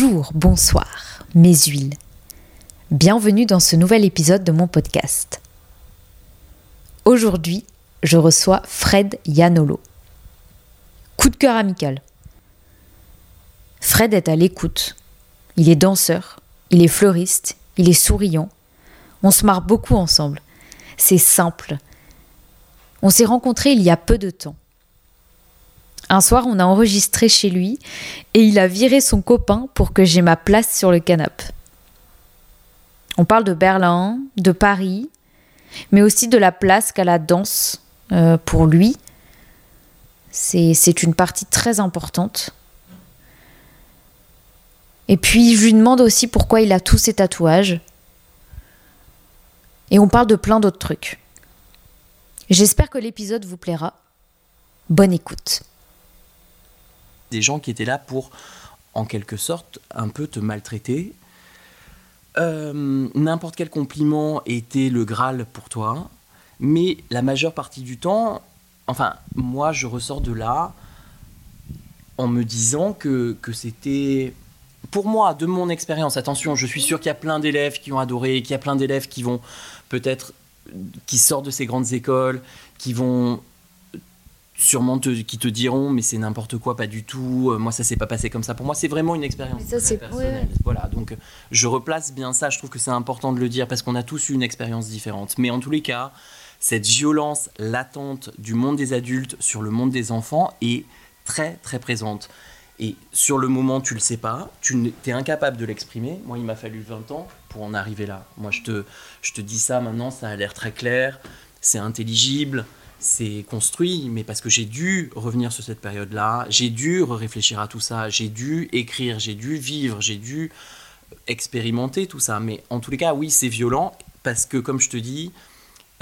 Bonjour, bonsoir, mes huiles. Bienvenue dans ce nouvel épisode de mon podcast. Aujourd'hui, je reçois Fred Yanolo. Coup de cœur amical. Fred est à l'écoute. Il est danseur, il est fleuriste, il est souriant. On se marre beaucoup ensemble. C'est simple. On s'est rencontrés il y a peu de temps. Un soir, on a enregistré chez lui et il a viré son copain pour que j'ai ma place sur le canapé. On parle de Berlin, de Paris, mais aussi de la place qu'a la danse euh, pour lui. C'est une partie très importante. Et puis je lui demande aussi pourquoi il a tous ses tatouages. Et on parle de plein d'autres trucs. J'espère que l'épisode vous plaira. Bonne écoute des gens qui étaient là pour, en quelque sorte, un peu te maltraiter. Euh, n'importe quel compliment était le Graal pour toi, mais la majeure partie du temps, enfin, moi, je ressors de là en me disant que, que c'était pour moi, de mon expérience, attention, je suis sûr qu'il y a plein d'élèves qui ont adoré, qu'il y a plein d'élèves qui vont peut-être, qui sortent de ces grandes écoles, qui vont sûrement qui te diront mais c'est n'importe quoi pas du tout euh, moi ça s'est pas passé comme ça. Pour moi c'est vraiment une expérience. Personnelle. voilà donc je replace bien ça. Je trouve que c'est important de le dire parce qu'on a tous eu une expérience différente. Mais en tous les cas cette violence latente du monde des adultes sur le monde des enfants est très très présente. Et sur le moment tu le sais pas tu es incapable de l'exprimer. Moi il m'a fallu 20 ans pour en arriver là. Moi je te je te dis ça maintenant ça a l'air très clair c'est intelligible c'est construit, mais parce que j'ai dû revenir sur cette période-là, j'ai dû réfléchir à tout ça, j'ai dû écrire, j'ai dû vivre, j'ai dû expérimenter tout ça. Mais en tous les cas, oui, c'est violent, parce que comme je te dis,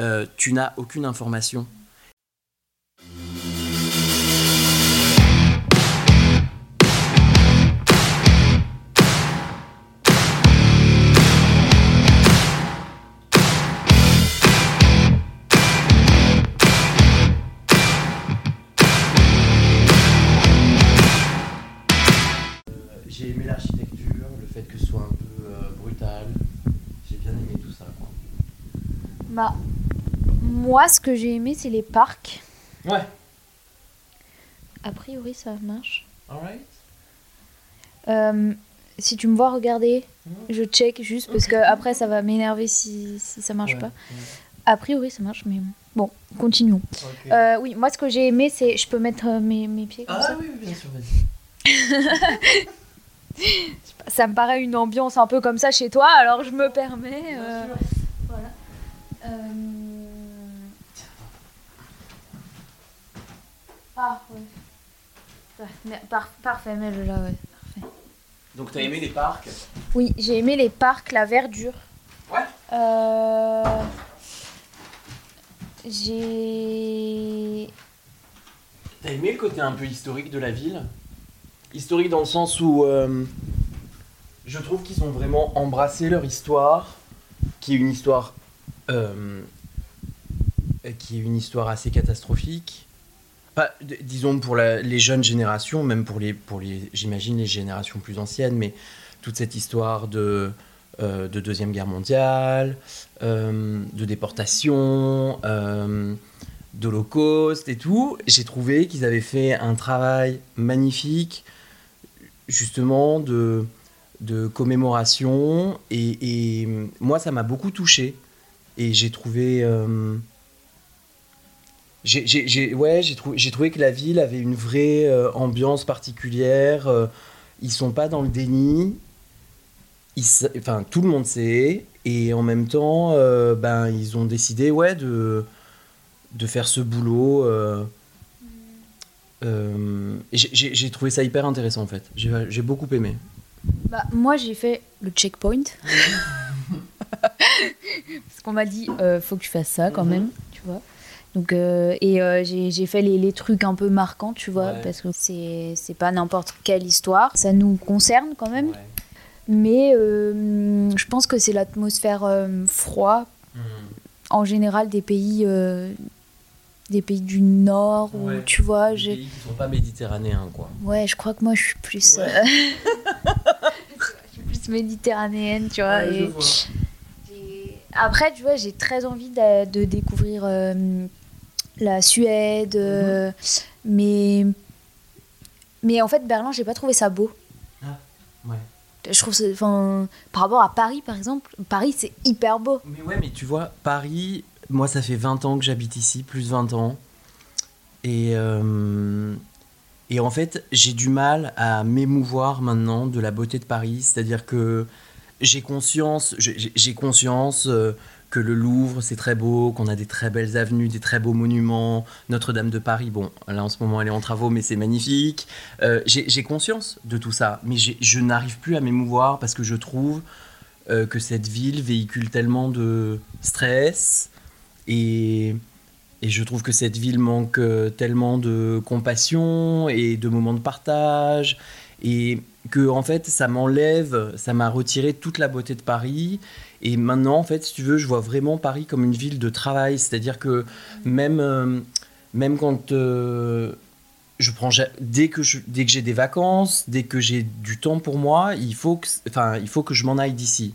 euh, tu n'as aucune information. Bah, moi, ce que j'ai aimé, c'est les parcs. Ouais. A priori, ça marche. Alright. Euh, si tu me vois regarder, je check juste parce que après ça va m'énerver si, si ça marche pas. A priori, ça marche, mais bon, continuons. Euh, oui, moi, ce que j'ai aimé, c'est. Je peux mettre euh, mes, mes pieds comme ah, ça oui, bien sûr, vas-y. ça me paraît une ambiance un peu comme ça chez toi, alors je me permets. Euh, ah, ouais. parfait, mets-le là, ouais. Parfait. Donc, t'as aimé les parcs? Oui, j'ai aimé les parcs, la verdure. Ouais. Euh... J'ai. T'as aimé le côté un peu historique de la ville? Historique dans le sens où euh, je trouve qu'ils ont vraiment embrassé leur histoire, qui est une histoire euh, qui est une histoire assez catastrophique. Disons pour les jeunes générations, même pour les, pour les j'imagine les générations plus anciennes, mais toute cette histoire de, euh, de Deuxième Guerre mondiale, euh, de déportation, d'Holocauste et tout, j'ai trouvé qu'ils avaient fait un travail magnifique, justement, de, de commémoration, et, et moi ça m'a beaucoup touché. Et j'ai trouvé. Euh, j'ai ouais, j'ai trouvé que la ville avait une vraie euh, ambiance particulière. Euh, ils sont pas dans le déni. Ils, enfin, tout le monde sait. Et en même temps, ben, ils ont décidé ouais, de, de faire ce boulot. j'ai trouvé ça hyper intéressant en fait. J'ai beaucoup aimé. Bah, moi, j'ai fait le checkpoint. Parce qu'on m'a dit, euh, faut que tu fasses ça quand mhm. même, tu vois. Donc, euh, et euh, j'ai fait les, les, trucs un peu marquants, tu vois, parce que c'est pas n'importe quelle histoire. Ça nous concerne quand même. Mais je pense que c'est l'atmosphère froid mhm. en général des pays des pays du Nord ou tu vois des pays qui sont pas méditerranéens quoi ouais je crois que moi je suis plus méditerranéenne, tu vois. Ouais, je et- vois. Après, tu vois, j'ai très envie de, de découvrir euh, la Suède, euh, mais mais en fait, Berlin, j'ai pas trouvé ça beau. Ouais. Je trouve, enfin, par rapport à Paris, par exemple, Paris, c'est hyper beau. Mais ouais, mais tu vois, Paris, moi, ça fait 20 ans que j'habite ici, plus 20 ans. Et, euh, et en fait, j'ai du mal à m'émouvoir maintenant de la beauté de Paris. C'est-à-dire que j'ai conscience, j'ai conscience euh, que le Louvre, c'est très beau, qu'on a des très belles avenues, des très beaux monuments. Notre-Dame de Paris, bon, là en ce moment, elle est en travaux, mais c'est magnifique. Euh, j'ai conscience de tout ça, mais je n'arrive plus à m'émouvoir parce que je trouve euh, que cette ville véhicule tellement de stress et, je trouve que cette ville manque tellement de compassion et de moments de partage et que en fait ça m'enlève, ça m'a retiré toute la beauté de Paris et maintenant en fait si tu veux je vois vraiment Paris comme une ville de travail, c'est-à-dire que même euh, même quand euh, je prends dès que je, dès que j'ai des vacances, dès que j'ai du temps pour moi, il faut que enfin il faut que je m'en aille d'ici.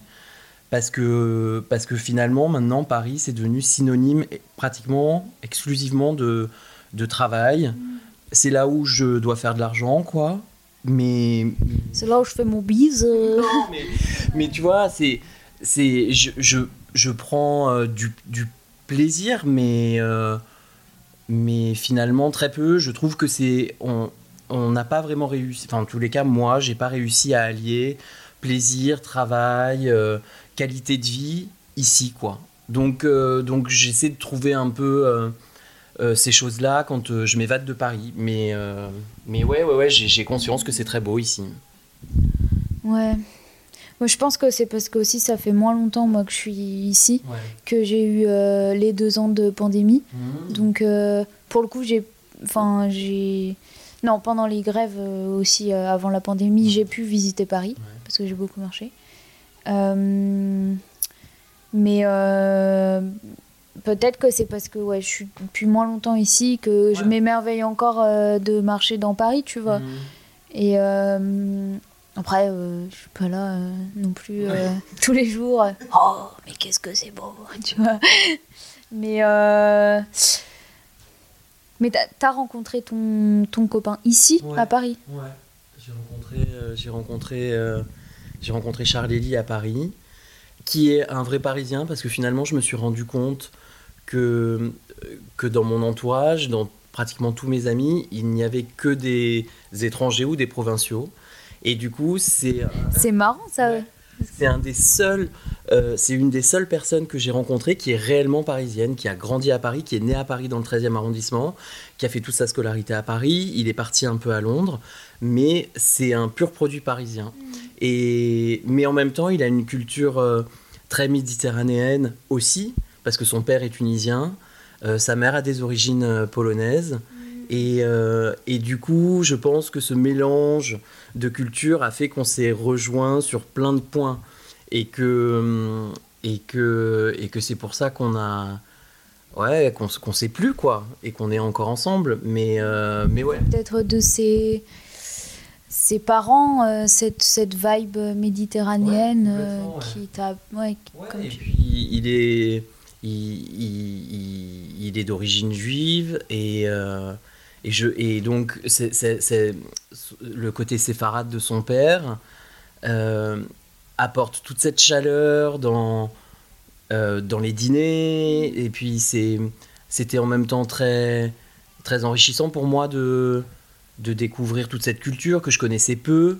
Parce que, parce que finalement, maintenant, Paris, c'est devenu synonyme pratiquement exclusivement de, de travail. C'est là où je dois faire de l'argent, quoi. Mais. C'est là où je fais mon bise. Non, mais, mais tu vois, c'est. c'est je, je, je prends euh, du, du plaisir, mais. euh, mais finalement, très peu. Je trouve que c'est. On on n'a pas vraiment réussi. Enfin, en tous les cas, moi, j'ai pas réussi à allier plaisir, travail, euh, qualité de vie ici, quoi. Donc, euh, donc j'essaie de trouver un peu euh, ces choses-là quand euh, je m'évade de Paris. Mais, euh, mais ouais, ouais, ouais, j'ai conscience que c'est très beau ici. Ouais. Moi, je pense que c'est parce que aussi ça fait moins longtemps moi que je suis ici Ouais. que j'ai eu les deux ans de pandémie. Donc euh, pour le coup j'ai, enfin j'ai, non pendant les grèves aussi avant la pandémie j'ai pu visiter Paris Ouais. parce que j'ai beaucoup marché. Mais peut-être que c'est parce que ouais je suis depuis moins longtemps ici que je m'émerveille encore euh, de marcher dans Paris tu vois. Mhm. Et euh, après, euh, je suis pas là euh, non plus tous les jours. Oh, mais qu'est-ce que c'est beau, tu vois. Mais, mais t'as as rencontré ton, ton copain ici, Ouais. à Paris? Ouais, j'ai rencontré, j'ai rencontré, j'ai rencontré Charles à Paris, qui est un vrai Parisien, parce que finalement, je me suis rendu compte que, que dans mon entourage, dans pratiquement tous mes amis, il n'y avait que des étrangers ou des provinciaux. Et du coup, c'est C'est marrant, ça. Ouais. C'est un des seuls, euh, c'est une des seules personnes que j'ai rencontrées qui est réellement parisienne, qui a grandi à Paris, qui est née à Paris dans le 13e arrondissement, qui a fait toute sa scolarité à Paris. Il est parti un peu à Londres, mais c'est un pur produit parisien. Et mais en même temps, il a une culture euh, très méditerranéenne aussi, parce que son père est tunisien, euh, sa mère a des origines polonaises. Et, euh, et du coup, je pense que ce mélange de culture a fait qu'on s'est rejoint sur plein de points. Et que, hum, et que, et que c'est pour ça qu'on a. Ouais, qu'on s- qu'on sait plus, quoi. Et qu'on est encore ensemble. Mais, euh, mais ouais. Peut-être de ses, ses parents, euh, cette, cette vibe méditerranéenne Ouais, euh, ouais. qui t'a. Ouais, Ouais, comme et tu- puis il est, il, il- il- il est d'origine juive et, euh, et, je, et donc c'est, le côté séfarade de son père euh, apporte toute cette chaleur dans, euh, dans les dîners. Et puis c'était en même temps très, très enrichissant pour moi de, de découvrir toute cette culture que je connaissais peu,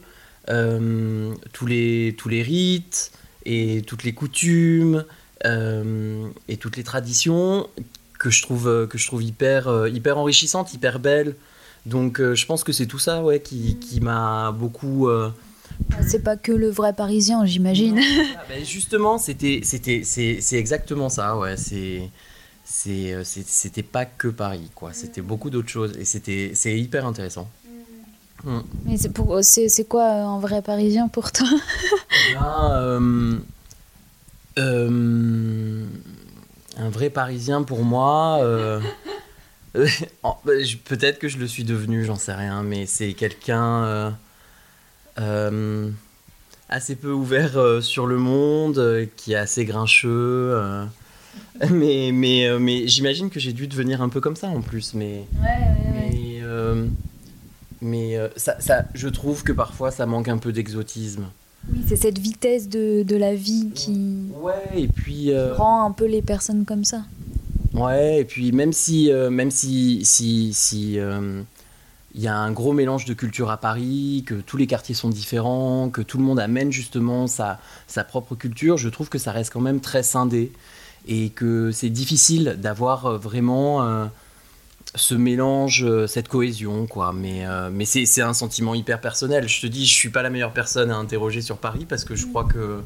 euh, tous, les, tous les rites et toutes les coutumes et toutes les traditions que je trouve, euh, que je trouve hyper, euh, hyper enrichissantes, hyper belles. Donc euh, je pense que c'est tout ça ouais, qui, qui m'a beaucoup... euh, C'est pas que le vrai parisien, j'imagine. ah, ben, justement, c'était, c'était, c'est, c'est exactement ça, ouais. C'est, c'était pas que Paris, quoi. C'était beaucoup d'autres choses et c'était, c'est hyper intéressant. Mm. Mais c'est pour- c'est c'est quoi un vrai parisien pour toi? Eh ben, euh, euh, un vrai Parisien pour moi. euh, bah, Peut-être que je le suis devenu, j'en sais rien, mais c'est quelqu'un. euh, euh, assez peu ouvert sur le monde, qui est assez grincheux. mais mais, mais j'imagine que j'ai dû devenir un peu comme ça en plus. Mais, mais, mais ça, ça, je trouve que parfois ça manque un peu d'exotisme. Oui, c'est cette vitesse de, de, la vie qui, ouais, et puis, rend un peu les personnes comme ça. Ouais, et puis même si, euh, même si, si, si euh, il y a un gros mélange de culture à Paris, que tous les quartiers sont différents, que tout le monde amène justement sa, sa propre culture, je trouve que ça reste quand même très scindé et que c'est difficile d'avoir euh, vraiment ce mélange, cette cohésion, quoi. Mais, mais c'est un sentiment hyper personnel. Je te dis, je suis pas la meilleure personne à interroger sur Paris parce que je crois que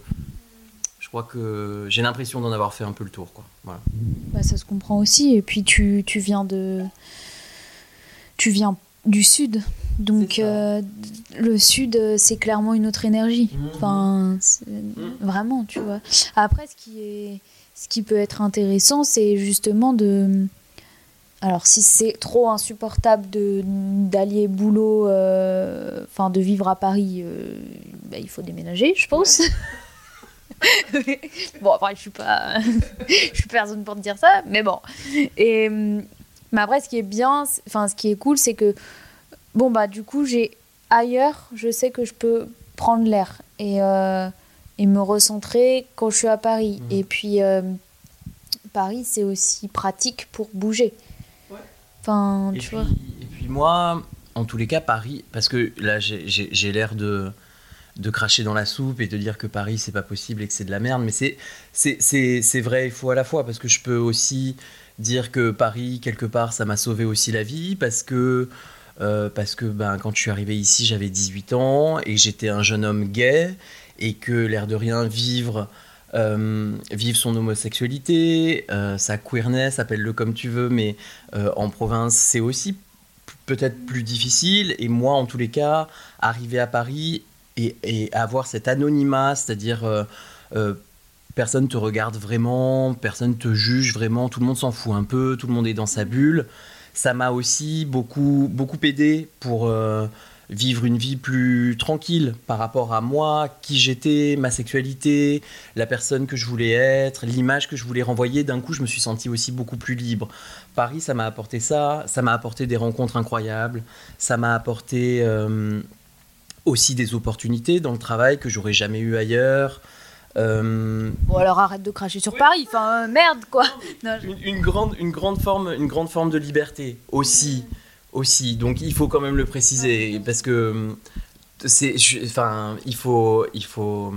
je crois que j'ai l'impression d'en avoir fait un peu le tour. Quoi. Voilà. Bah, ça se comprend aussi. Et puis tu, tu viens de. Tu viens du sud. Donc euh, le sud, c'est clairement une autre énergie. Mhm. Enfin, mhm. vraiment, tu vois. Après, ce qui, est, ce qui peut être intéressant, c'est justement de. Alors, si c'est trop insupportable d'allier boulot, euh, enfin de vivre à Paris, euh, bah, il faut déménager, je pense. bon, après, je suis pas. je suis personne pour te dire ça, mais bon. Et, mais après, ce qui est bien, enfin, ce qui est cool, c'est que, bon, bah, du coup, j'ai ailleurs, je sais que je peux prendre l'air et, euh, et me recentrer quand je suis à Paris. Mmh. Et puis, euh, Paris, c'est aussi pratique pour bouger. Enfin, tu vois. Et puis, moi, en tous les cas, Paris, parce que là, j'ai l'air de de cracher dans la soupe et de dire que Paris c'est pas possible et que c'est de la merde mais c'est c'est vrai il faut à la fois parce que je peux aussi dire que Paris quelque part ça m'a sauvé aussi la vie parce que euh, parce que ben, quand je suis arrivé ici j'avais 18 ans et j'étais un jeune homme gay et que l'air de rien vivre euh, vivre son homosexualité, euh, sa queerness, appelle-le comme tu veux, mais en province c'est aussi peut-être plus difficile. Et moi, en tous les cas, arriver à Paris et, avoir cet anonymat, c'est-à-dire euh, euh, personne te regarde vraiment, personne te juge vraiment, tout le monde s'en fout un peu, tout le monde est dans sa bulle. Ça m'a aussi beaucoup, beaucoup aidé pour euh, vivre une vie plus tranquille par rapport à moi, qui j'étais, ma sexualité, la personne que je voulais être, l'image que je voulais renvoyer. D'un coup, je me suis senti aussi beaucoup plus libre. Paris, ça m'a apporté ça, ça m'a apporté des rencontres incroyables, ça m'a apporté aussi des opportunités dans le travail que j'aurais jamais eu ailleurs. Euh, bon alors arrête de cracher sur Paris, enfin euh, merde quoi. une, grande, une, grande forme, une grande forme de liberté aussi, aussi. Donc il faut quand même le préciser parce que euh, c'est, enfin il faut, il faut.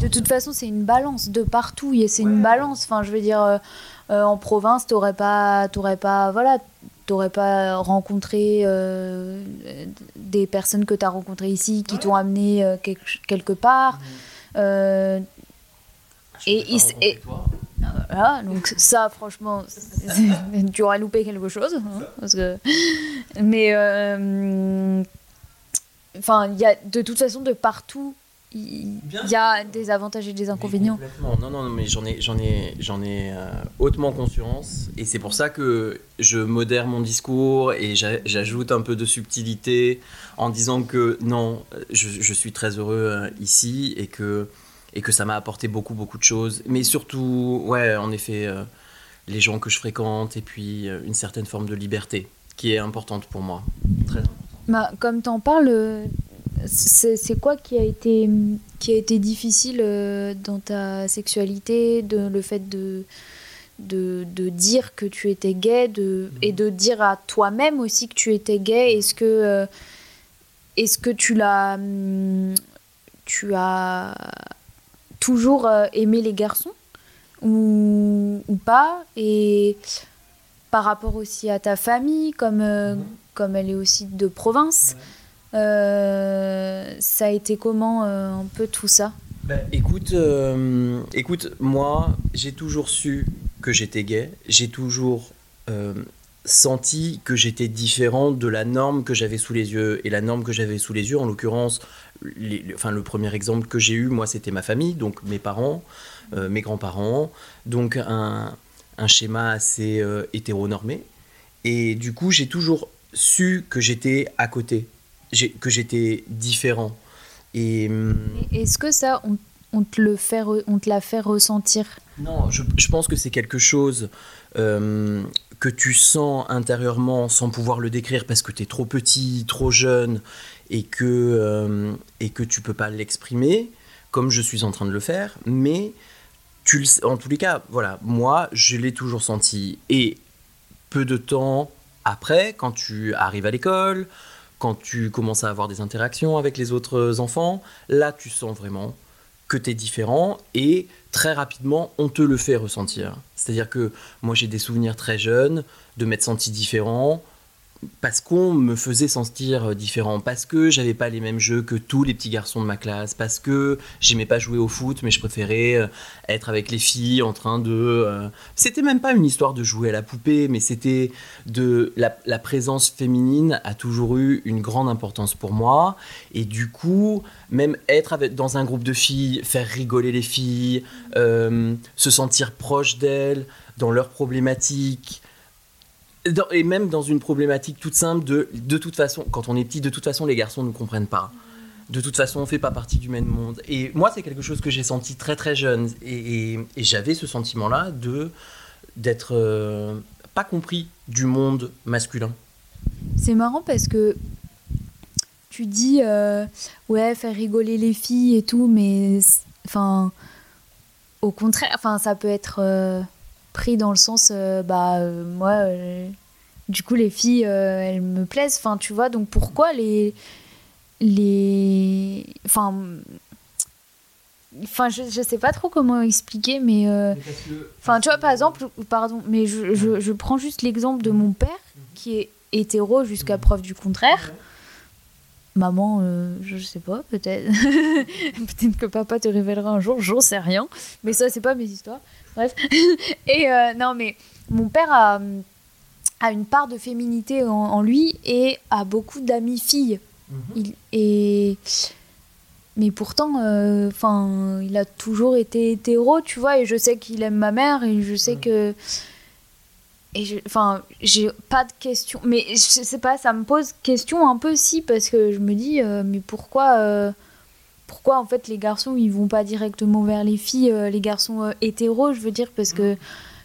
De toute façon c'est une balance de partout et c'est une balance. Enfin je veux dire en province t'aurais pas, t'aurais pas, voilà t'aurais pas rencontré euh, des personnes que tu as rencontrées ici qui t'ont amené euh, quelque, part. Mhm. Euh, et, et voilà, donc ça, franchement, tu aurais loupé quelque chose. Hein, parce que... Mais, enfin, il y a de toute façon de partout il y a des avantages et des inconvénients. Non, non, non, mais j'en ai, j'en ai, j'en ai euh, hautement conscience. Et c'est pour ça que je modère mon discours et j'ajoute un peu de subtilité en disant que non, je, suis très heureux euh, ici et que, et que ça m'a apporté beaucoup, beaucoup de choses. Mais surtout, ouais, en effet, euh, les gens que je fréquente et puis une certaine forme de liberté qui est importante pour moi. Très Bah, comme tu en parles, c'est quoi qui a été, qui a été difficile euh, dans ta sexualité, de, le fait de, de, de, dire que tu étais gay de, et de dire à toi-même aussi que tu étais gay? Est-ce que, euh, est-ce que tu l'as. Tu as toujours euh, aimé les garçons ou, ou pas Et par rapport aussi à ta famille, comme, comme elle est aussi de province. Euh, ça a été comment euh, un peu tout ça? Bah, écoute, euh, écoute, moi, j'ai toujours su que j'étais gay. J'ai toujours senti que j'étais différent de la norme que j'avais sous les yeux. Et la norme que j'avais sous les yeux, en l'occurrence, enfin, le premier exemple que j'ai eu, moi, c'était ma famille, donc mes parents, mes grands-parents. Donc un, un schéma assez hétéronormé. Et du coup, j'ai toujours su que j'étais à côté que j'étais différent. Et, hum, Est-ce que ça, on, on te le fait, on te l'a fait ressentir? Non, je, je pense que c'est quelque chose euh, que tu sens intérieurement sans pouvoir le décrire parce que tu es trop petit, trop jeune et que, euh, et que tu peux pas l'exprimer comme je suis en train de le faire. Mais tu le en tous les cas, voilà, moi, je l'ai toujours senti. Et peu de temps après, quand tu arrives à l'école, quand tu commences à avoir des interactions avec les autres enfants, là, tu sens vraiment que tu es différent et très rapidement, on te le fait ressentir. C'est-à-dire que moi, j'ai des souvenirs très jeunes de m'être senti différent parce qu'on me faisait sentir différent, parce que j'avais pas les mêmes jeux que tous les petits garçons de ma classe, parce que j'aimais pas jouer au foot, mais je préférais euh, être avec les filles en train de. euh, C'était même pas une histoire de jouer à la poupée, mais c'était de la, présence féminine a toujours eu une grande importance pour moi, et du coup, même être avec, dans un groupe de filles, faire rigoler les filles, euh, se sentir proche d'elles dans leurs problématiques. Et même dans une problématique toute simple de de toute façon, quand on est petit, de toute façon, les garçons ne comprennent pas. De toute façon, on fait pas partie du même monde. Et moi, c'est quelque chose que j'ai senti très très jeune. Et, j'avais ce sentiment-là de d'être euh, pas compris du monde masculin. C'est marrant parce que tu dis euh, ouais faire rigoler les filles et tout, mais enfin au contraire, enfin ça peut être euh, pris dans le sens euh, bah euh, moi euh, du coup les filles elles me plaisent, enfin tu vois donc pourquoi les les enfin enfin je, je sais pas trop comment expliquer mais Enfin, tu vois, par exemple, pardon, mais je, je, je prends juste l'exemple de mon père, qui est hétéro jusqu'à preuve du contraire. Maman, euh, je sais pas, peut-être. peut-être que papa te révélera un jour, j'en sais rien. Mais ça, c'est pas mes histoires. Bref. Et euh, non, mais mon père a, a une part de féminité en, en lui et a beaucoup d'amis filles. Il, et mais pourtant euh, il a toujours été hétéro tu vois et je sais qu'il aime ma mère et je sais que et je- enfin j'ai pas de questions. Mais je sais pas ça me pose question un peu si parce que je me dis euh, mais pourquoi euh, pourquoi en fait les garçons ils vont pas directement vers les filles euh, les garçons hétéros je veux dire parce que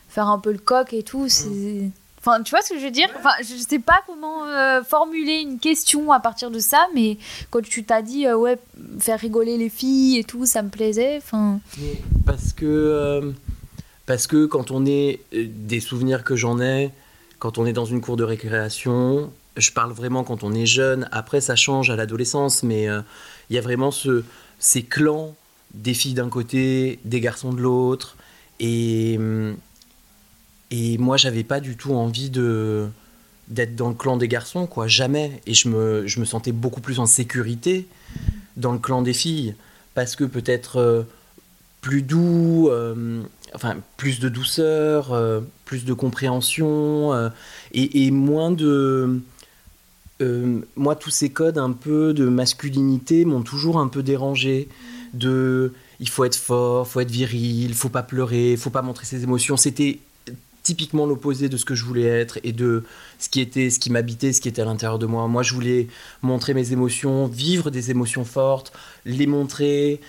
faire un peu le coq et tout c'est Enfin, tu vois ce que je veux dire? Enfin, je sais pas comment formuler une question à partir de ça, mais quand tu t'as dit ouais faire rigoler les filles et tout, ça me plaisait. Enfin, Parce que, parce que quand on est euh, des souvenirs que j'en ai, quand on est dans une cour de récréation, je parle vraiment quand on est jeune. Après, ça change à l'adolescence, mais euh, il y a vraiment ce, ces clans des filles d'un côté, des garçons de l'autre, et hum, et moi, j'avais pas du tout envie d'être dans le clan des garçons, quoi, jamais. Et je me, je me sentais beaucoup plus en sécurité dans le clan des filles, parce que peut-être euh, plus doux, euh, enfin plus de douceur, euh, plus de compréhension, euh, et, moins de... euh, moi, tous ces codes un peu de masculinité m'ont toujours un peu dérangé. De, il faut être fort, faut être viril, faut pas pleurer, faut pas montrer ses émotions. C'était typiquement l'opposé de ce que je voulais être et de ce qui était, ce qui m'habitait, ce qui était à l'intérieur de moi. Moi, je voulais montrer mes émotions, vivre des émotions fortes, les montrer,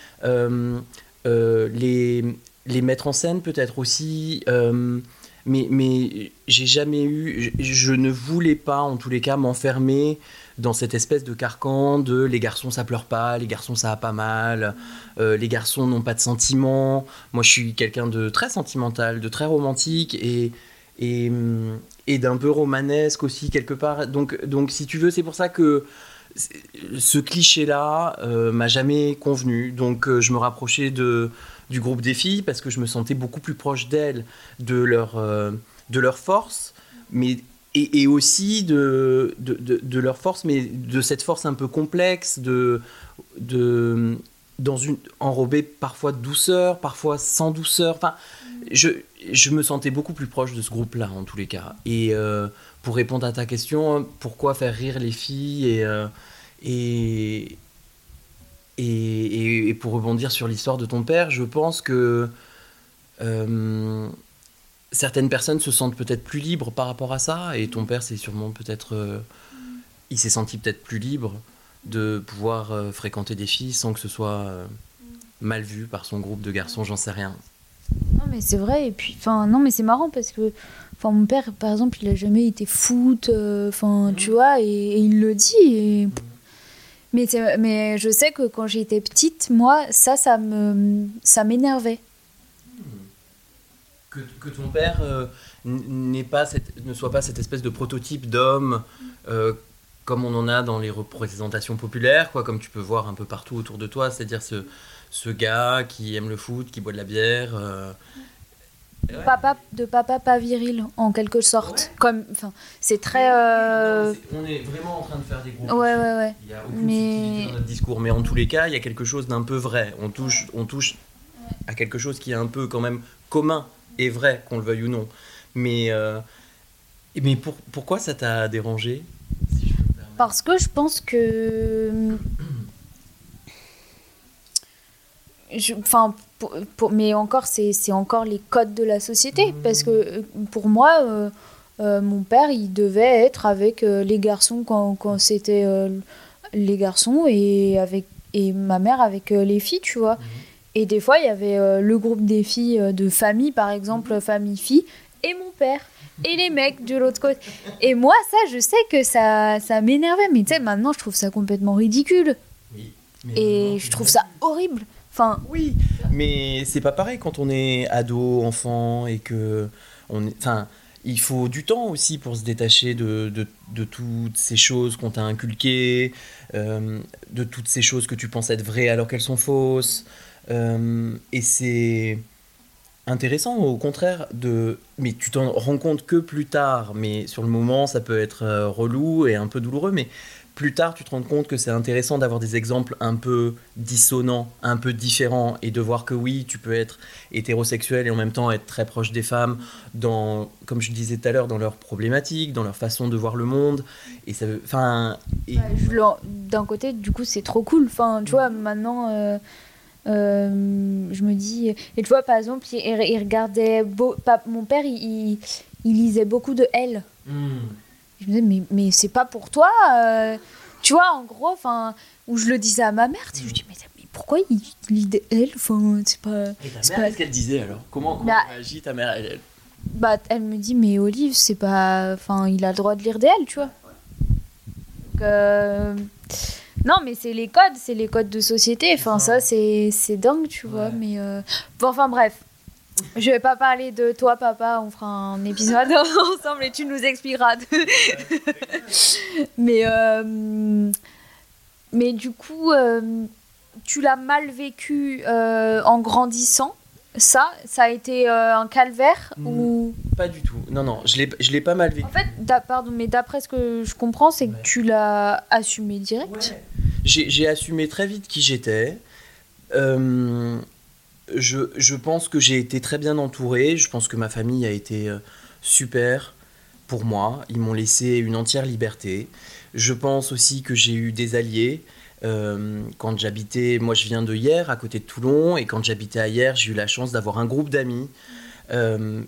les, les mettre en scène peut-être aussi. euh, mais mais j'ai jamais eu, je, ne voulais pas en tous les cas m'enfermer dans cette espèce de carcan de les garçons ça pleure pas, les garçons ça a pas mal, euh, les garçons n'ont pas de sentiments. Moi je suis quelqu'un de très sentimental, de très romantique et, et, et d'un peu romanesque aussi quelque part. Donc, donc si tu veux, c'est pour ça que ce cliché-là euh, m'a jamais convenu. Donc je me rapprochais de, du groupe des filles parce que je me sentais beaucoup plus proche d'elles, de leur, euh, de leur force, mais et, aussi de, de, de, leur force, mais de cette force un peu complexe, de, de dans une enrobée parfois de douceur, parfois sans douceur. Enfin, je, je me sentais beaucoup plus proche de ce groupe-là en tous les cas. Et euh, pour répondre à ta question, pourquoi faire rire les filles et, euh, et, et- et pour rebondir sur l'histoire de ton père, je pense que euh, certaines personnes se sentent peut-être plus libres par rapport à ça, et ton père, c'est sûrement peut-être. euh, il s'est senti peut-être plus libre de pouvoir euh, fréquenter des filles sans que ce soit mal vu par son groupe de garçons, j'en sais rien. Non mais c'est vrai et puis enfin non mais c'est marrant parce que enfin mon père par exemple il a jamais été foot enfin tu vois et, il le dit et... mais mais je sais que quand j'étais petite moi ça ça me ça m'énervait que, que, ton père n'est pas cette, ne soit pas cette espèce de prototype d'homme comme on en a dans les représentations populaires, quoi, comme tu peux voir un peu partout autour de toi, c'est-à-dire ce, ce gars qui aime le foot, qui boit de la bière. Euh, papa, de papa pas viril, en quelque sorte. Comme, enfin, c'est très. Euh, on est vraiment en train de faire des gros. Ouais, ouais, ouais. Il y a aucune mais... dans notre discours, mais en tous les cas, il y a quelque chose d'un peu vrai. On touche, on touche à quelque chose qui est un peu quand même commun et vrai, qu'on le veuille ou non. Mais, euh, mais pour, pourquoi ça t'a dérangé parce que je pense que. Enfin, mais encore, c'est encore les codes de la société. Parce que euh, pour moi, euh, euh, mon père, il devait être avec les garçons quand, quand c'était les garçons et, avec, et ma mère avec les filles, tu vois. Mhm. Et des fois, il y avait le groupe des filles de famille, par exemple, famille-fille, et mon père et les mecs de l'autre côté. Et moi, ça, je sais que ça, ça m'énervait, mais tu sais, maintenant, je trouve ça complètement ridicule. Oui. Et je trouve ça horrible. Enfin. Oui, mais c'est pas pareil quand on est ado, enfant, et que on est, enfin, il faut du temps aussi pour se détacher de, de, toutes ces choses qu'on t'a inculquées, euh, de toutes ces choses que tu penses être vraies alors qu'elles sont fausses. Euh, et c'est intéressant, au contraire, de... mais tu t'en rends compte que plus tard, mais sur le moment, ça peut être euh, relou et un peu douloureux, mais plus tard, tu te rends compte que c'est intéressant d'avoir des exemples un peu dissonants, un peu différents, et de voir que oui, tu peux être hétérosexuel et en même temps être très proche des femmes, dans, comme je disais tout à l'heure, dans leurs problématiques, dans leur façon de voir le monde. Et ça, enfin, et... d'un côté, du coup, c'est trop cool. Enfin, tu vois, maintenant. Euh, euh, je me dis. Et tu vois, par exemple, il, regardait. Beau, mon père, il, il, lisait beaucoup de L. Hmm. Je me disais, mais, mais c'est pas pour toi. Euh, tu vois, en gros, enfin, où je le disais à ma mère, je me dis, mais, pourquoi il lit Enfin, c'est pas. Et ta mère, qu'est-ce qu'elle disait alors? Comment, comment bah, réagit ta mère elle, Bah, elle me dit, mais Olive, c'est pas. Enfin, il a le droit de lire des L, tu vois. Donc, euh, non, mais c'est les codes, c'est les codes de société. Enfin, ça, c'est dingue, tu vois. Mais euh, bon, enfin, bref. Je vais pas parler de toi, papa. On fera un épisode ensemble et tu nous expliqueras. mais, euh, mais du coup, euh, tu l'as mal vécu en grandissant ça, ça a été un calvaire hmm. ou Pas du tout. Non, non, je l'ai, pas mal vécu. En fait, pardon, mais d'après ce que je comprends, c'est que tu l'as assumé direct j'ai assumé très vite qui j'étais. Euh, je, pense que j'ai été très bien entouré. Je pense que ma famille a été euh, super pour moi. Ils m'ont laissé une entière liberté. Je pense aussi que j'ai eu des alliés. Euh, quand j'habitais, moi je viens de hier, à côté de Toulon, et quand j'habitais à hier, j'ai eu la chance d'avoir un groupe d'amis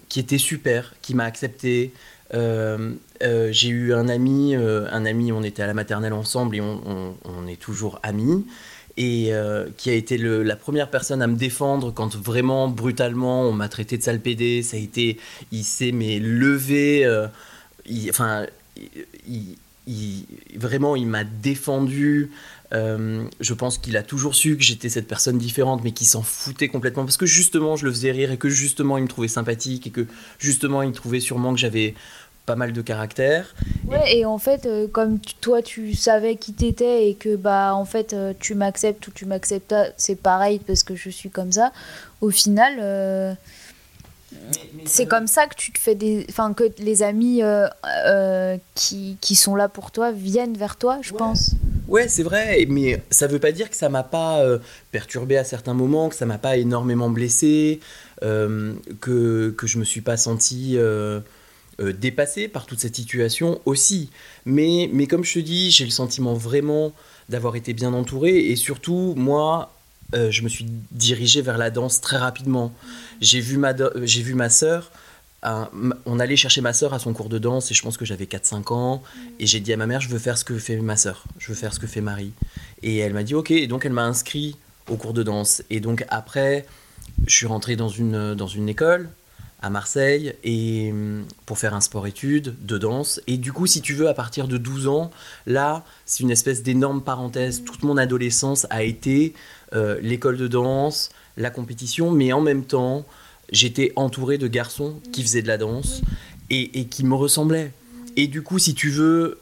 qui était super, qui m'a accepté, euh, euh, j'ai eu un ami, euh, un ami, on était à la maternelle ensemble et on, est toujours amis et qui a été la première personne à me défendre quand vraiment brutalement on m'a traité de sale pédé. Ça a été, il s'est mais levé, enfin, vraiment il m'a défendu. je pense qu'il a toujours su que j'étais cette personne différente, mais qui s'en foutait complètement parce que justement je le faisais rire et que justement il me trouvait sympathique et que justement il trouvait sûrement que j'avais pas mal de caractère. Ouais, et, en fait, euh, comme toi, tu savais qui t'étais et que, bah, en fait, euh, tu m'acceptes ou tu m'acceptes pas, c'est pareil parce que je suis comme ça. Au final, euh, c'est comme ça que tu te fais des. Enfin, que les amis qui, qui, sont là pour toi viennent vers toi, je pense. Ouais, c'est vrai, mais ça veut pas dire que ça m'a pas perturbé à certains moments, que ça m'a pas énormément blessé, que, que je me suis pas senti. Euh, dépassé par toute cette situation aussi. Mais, mais comme je te dis, j'ai le sentiment vraiment d'avoir été bien entouré et surtout, moi, euh, je me suis dirigé vers la danse très rapidement. J'ai vu ma, j'ai vu ma sœur on allait chercher ma sœur à son cours de danse et je pense que j'avais 4-5 ans et j'ai dit à ma mère je veux faire ce que fait ma sœur, je veux faire ce que fait Marie. Et elle m'a dit ok et donc elle m'a inscrit au cours de danse. Et donc après je suis rentré dans une, dans une école à Marseille et pour faire un sport-études de danse. Et du coup, si tu veux, à partir de 12 ans, là, c'est une espèce d'énorme parenthèse. Toute mon adolescence a été euh, l'école de danse, la compétition, mais en même temps, j'étais entouré de garçons qui faisaient de la danse et, qui me ressemblaient. Et du coup, si tu veux,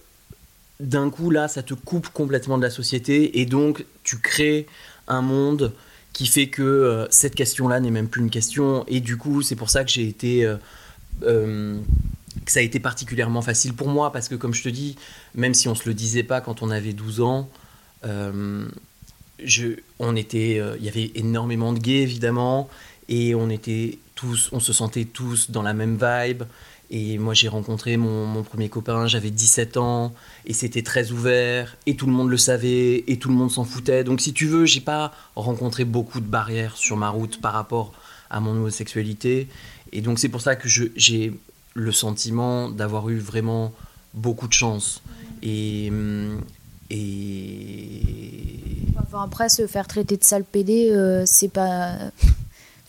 d'un coup, là, ça te coupe complètement de la société et donc tu crées un monde qui fait que euh, cette question-là n'est même plus une question. Et du coup, c'est pour ça que j'ai été... Euh, euh, que ça a été particulièrement facile pour moi, parce que comme je te dis, même si on se le disait pas quand on avait 12 ans, je, on était, il y avait énormément de gays évidemment, et on était tous, on se sentait tous dans la même vibe. Et moi, j'ai rencontré mon, premier copain, j'avais 17 ans, et c'était très ouvert, et tout le monde le savait, et tout le monde s'en foutait. Donc, si tu veux, j'ai pas rencontré beaucoup de barrières sur ma route par rapport à mon homosexualité. Et donc, c'est pour ça que j'ai le sentiment d'avoir eu vraiment beaucoup de chance. Et. et... Enfin, après, se faire traiter de sale pédé, euh, c'est pas.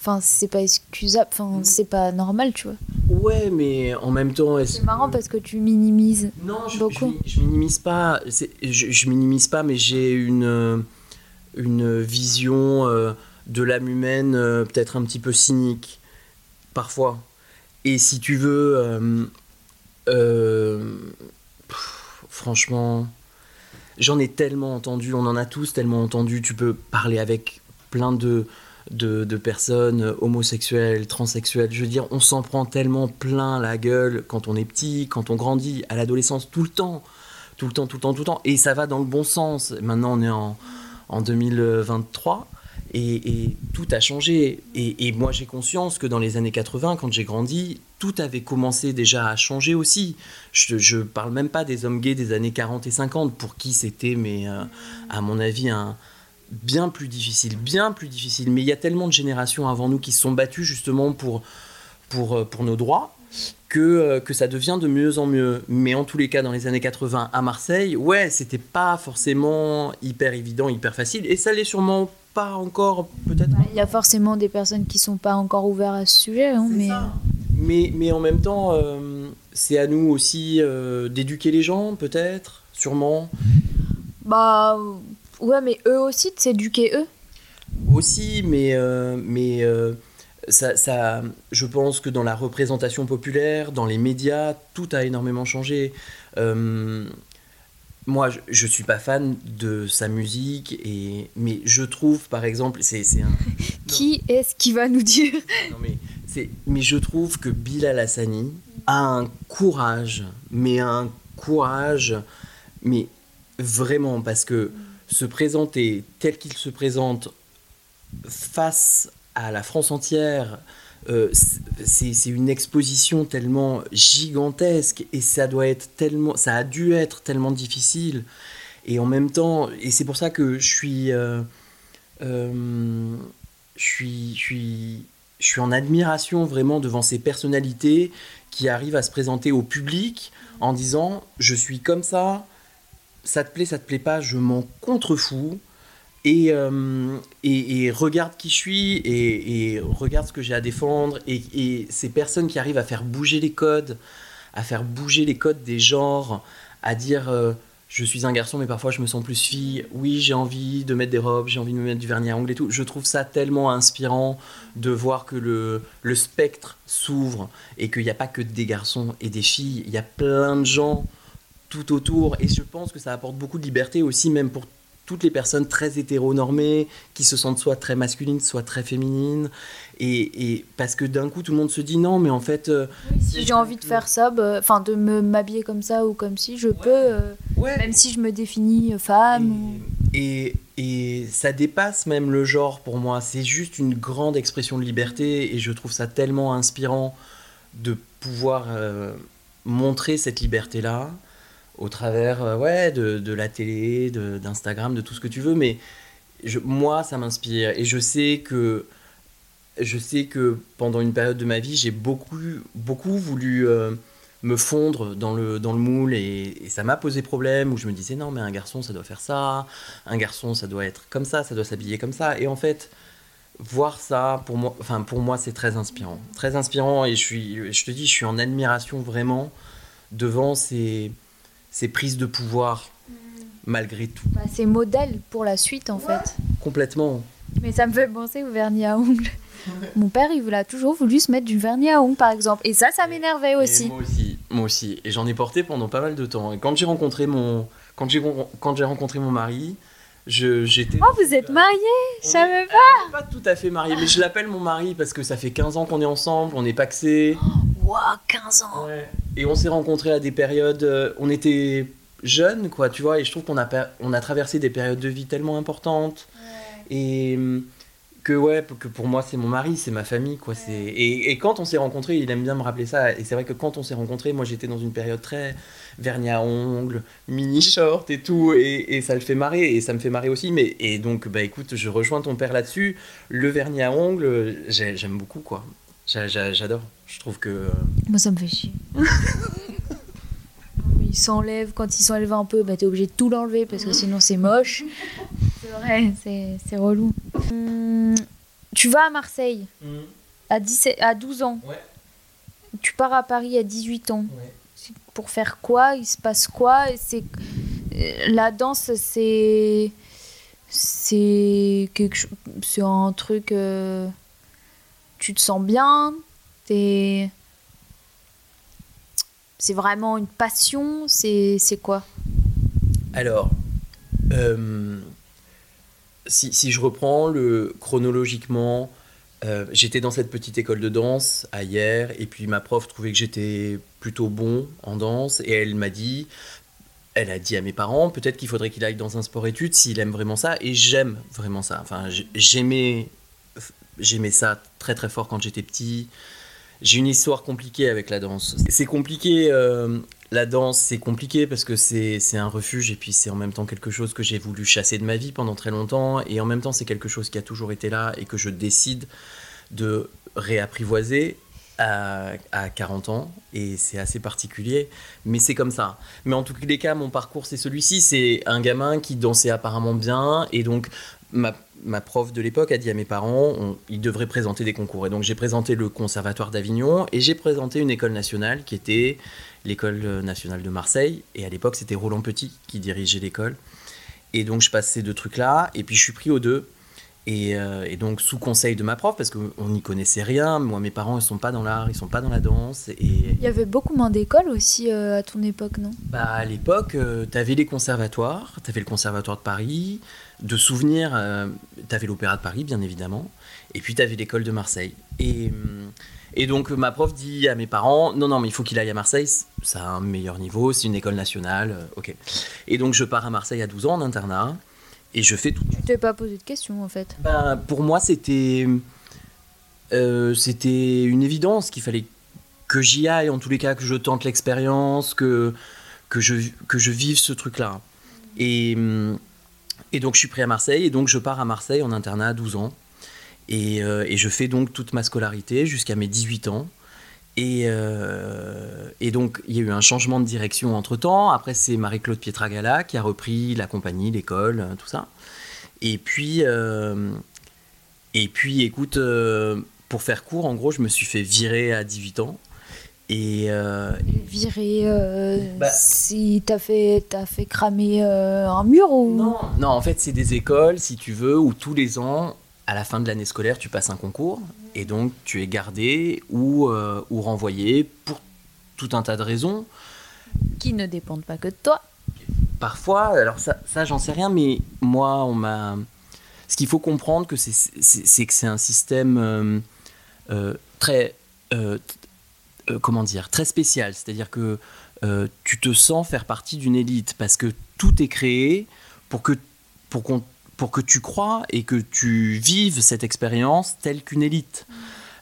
Enfin, c'est pas excusable, enfin, c'est pas normal, tu vois. Ouais, mais en même temps. C'est marrant parce que tu minimises non, je, beaucoup. Je, minimise pas, je, je, minimise pas, mais j'ai une, une vision euh, de l'âme humaine euh, peut-être un petit peu cynique, parfois. Et si tu veux. Euh, franchement, j'en ai tellement entendu, on en a tous tellement entendu. Tu peux parler avec plein de de, personnes homosexuelles, transsexuelles. Je veux dire, on s'en prend tellement plein la gueule quand on est petit, quand on grandit, à l'adolescence, tout le temps. Tout le temps, tout le temps, tout le temps. Et ça va dans le bon sens. Maintenant, on est en, en 2023 et, tout a changé. Et, moi, j'ai conscience que dans les années 80, quand j'ai grandi, tout avait commencé déjà à changer aussi. Je ne parle même pas des hommes gays des années 40 et 50, pour qui c'était, mais euh, à mon avis, un, bien plus difficile, bien plus difficile. Mais il y a tellement de générations avant nous qui se sont battues justement pour, pour, euh, pour nos droits que, euh, que ça devient de mieux en mieux. Mais en tous les cas, dans les années 80 à Marseille, ouais, c'était pas forcément hyper évident, hyper facile. Et ça l'est sûrement pas encore, peut-être. Bah, il y a forcément des personnes qui sont pas encore ouvertes à ce sujet. Hein, mais... mais... mais. en même temps, euh, c'est à nous aussi d'éduquer les gens, peut-être, sûrement. Bah Ouais, mais eux aussi, de s'éduquer eux? Aussi, mais, euh, mais euh, ça, ça, je pense que dans la représentation populaire, dans les médias, tout a énormément changé. Euh, moi, je, ne suis pas fan de sa musique, et, mais je trouve, par exemple, c'est un... qui est-ce qui va nous dire? Non, mais, mais je trouve que Bilal Hassani a un courage, mais un courage, mais vraiment, parce que se présenter tel qu'il se présente face à la France entière, euh, c'est une exposition tellement gigantesque et ça doit être tellement, ça a dû être tellement difficile. Et en même temps, et c'est pour ça que je suis, euh, euh, je suis, je suis, je suis en admiration vraiment devant ces personnalités qui arrivent à se présenter au public en disant je suis comme ça, ça te plaît, ça te plaît pas, je m'en contrefous. Et, euh, et, regarde qui je suis et, regarde ce que j'ai à défendre. Et, ces personnes qui arrivent à faire bouger les codes, à faire bouger les codes des genres, à dire euh, je suis un garçon mais parfois je me sens plus fille, oui j'ai envie de mettre des robes, j'ai envie de me mettre du vernis à ongles et tout. Je trouve ça tellement inspirant de voir que le, le spectre s'ouvre et qu'il n'y a pas que des garçons et des filles, il y a plein de gens tout autour. Et je pense que ça apporte beaucoup de liberté aussi, même pour toutes les personnes très hétéronormées, qui se sentent soit très masculines, soit très féminines. Et, parce que d'un coup, tout le monde se dit non, mais en fait. Euh, si j'ai envie de faire ça, bah, enfin de me m'habiller comme ça ou comme si, je peux, euh, même si je me définis euh, femme. Et, et, ça dépasse même le genre pour moi. C'est juste une grande expression de liberté et je trouve ça tellement inspirant de pouvoir montrer cette liberté-là au travers euh, ouais, de, de, la télé, d'Instagram, de, tout ce que tu veux. Mais je, moi, ça m'inspire. Et je sais que je sais que pendant une période de ma vie, j'ai beaucoup, beaucoup voulu euh, me fondre dans le, dans le moule et, ça m'a posé problème où je me disais non, mais un garçon, ça doit faire ça, un garçon, ça doit être comme ça, ça doit s'habiller comme ça. Et en fait, voir ça, pour moi, enfin, moi c'est très inspirant. Très inspirant et je, suis, je te dis, je suis en admiration vraiment devant ces, ces prises de pouvoir malgré tout. Bah, c'est modèle pour la suite en fait. Complètement. Mais ça me fait penser au vernis à ongles. Mon père, il a toujours voulu se mettre du vernis à ongles, par exemple. Et ça, ça m'énervait aussi. moi aussi. Moi aussi. Et j'en ai porté pendant pas mal de temps. Et quand j'ai rencontré mon, quand j'ai, quand j'ai rencontré mon mari, je, j'étais. Oh, vous êtes mariés Je savais pas. Pas tout à fait mariés, mais je l'appelle mon mari parce que ça fait 15 ans qu'on est ensemble, on est paxés. Oh, 15 ans Et on s'est rencontrés à des périodes. Euh, on était jeunes, quoi, tu vois, et je trouve qu'on a, on a traversé des périodes de vie tellement importantes. Et hum, que ouais, que pour moi c'est mon mari, c'est ma famille quoi. C'est et, et, quand on s'est rencontrés, il aime bien me rappeler ça. Et c'est vrai que quand on s'est rencontrés, moi j'étais dans une période très vernis à ongles, mini short et tout, et, et, ça le fait marrer et ça me fait marrer aussi. Mais et donc bah écoute, je rejoins ton père là-dessus. Le vernis à ongles, j'aime beaucoup quoi. J'adore. Je trouve que moi ça me fait chier. il s'enlève quand il s'enlève un peu, bah t'es obligé de tout l'enlever parce que sinon c'est moche. C'est vrai, c'est relou. Hum, tu vas à Marseille hum. à, 17, à 12 ans. Tu pars à Paris à 18 ans. Pour faire quoi? Il se passe quoi? C'est euh, La danse, c'est. C'est quelque C'est un truc. Euh, tu te sens bien C'est vraiment une passion C'est quoi? Alors. Euh, si, je reprends le chronologiquement, euh, j'étais dans cette petite école de danse à hier, et puis ma prof trouvait que j'étais plutôt bon en danse, et elle m'a dit, elle a dit à mes parents, peut-être qu'il faudrait qu'il aille dans un sport-études s'il aime vraiment ça, et j'aime vraiment ça. Enfin, j'aimais, j'aimais ça très très fort quand j'étais petit. J'ai une histoire compliquée avec la danse. C'est compliqué euh, la danse, c'est compliqué parce que c'est un refuge et puis c'est en même temps quelque chose que j'ai voulu chasser de ma vie pendant très longtemps et en même temps c'est quelque chose qui a toujours été là et que je décide de réapprivoiser à, à 40 ans et c'est assez particulier mais c'est comme ça. Mais en tous les cas mon parcours c'est celui-ci, c'est un gamin qui dansait apparemment bien et donc ma, ma prof de l'époque a dit à mes parents ils devraient présenter des concours et donc j'ai présenté le conservatoire d'Avignon et j'ai présenté une école nationale qui était l'école nationale de Marseille. Et à l'époque, c'était Roland Petit qui dirigeait l'école. Et donc, je passe ces deux trucs-là. Et puis, je suis pris aux deux. Et, euh, donc, sous conseil de ma prof, parce qu'on n'y connaissait rien. Moi, mes parents, ils sont pas dans l'art, ils sont pas dans la danse. Et... Il y avait beaucoup moins d'écoles aussi euh, à ton époque, non? Bah, À l'époque, euh, tu avais les conservatoires. Tu avais le conservatoire de Paris. De souvenirs, tu avais l'opéra de Paris, bien évidemment. Et puis, tu avais l'école de Marseille. Et. Hum, et donc ma prof dit à mes parents non non mais il faut qu'il aille à Marseille, ça a un meilleur niveau, c'est une école nationale, euh, ok. Et donc je pars à Marseille à 12 ans en internat et je fais tout. Tu t'es pas posé de questions en fait? Ben, pour moi c'était euh, c'était une évidence qu'il fallait que j'y aille en tous les cas, que je tente l'expérience, que que je que je vive ce truc là. Et et donc je suis pris à Marseille et donc je pars à Marseille en internat à 12 ans. Euh, et, je fais donc toute ma scolarité jusqu'à mes 18 ans. Euh, et, donc, il y a eu un changement de direction entre-temps. Après, c'est Marie-Claude Pietragala qui a repris la compagnie, l'école, euh, tout ça. Et puis, et puis écoute, pour faire court, en gros, je me suis fait virer à 18 ans. Et virer, bah si t'as fait, as fait cramer un mur ou? Non, non, en fait, c'est des écoles, si tu veux, où tous les ans, à la fin de l'année scolaire, tu passes un concours et donc tu es gardé ou, euh, ou renvoyé pour tout un tas de raisons. Qui ne dépendent pas que de toi. Parfois, alors ça, ça j'en sais rien, mais moi, on m'a. Ce qu'il faut comprendre, que c'est que c'est un système euh, euh, comment dire Très spécial. C'est-à-dire que tu te sens faire partie d'une élite parce que tout est créé pour que pour pour que tu crois et que tu vives cette expérience telle qu'une élite.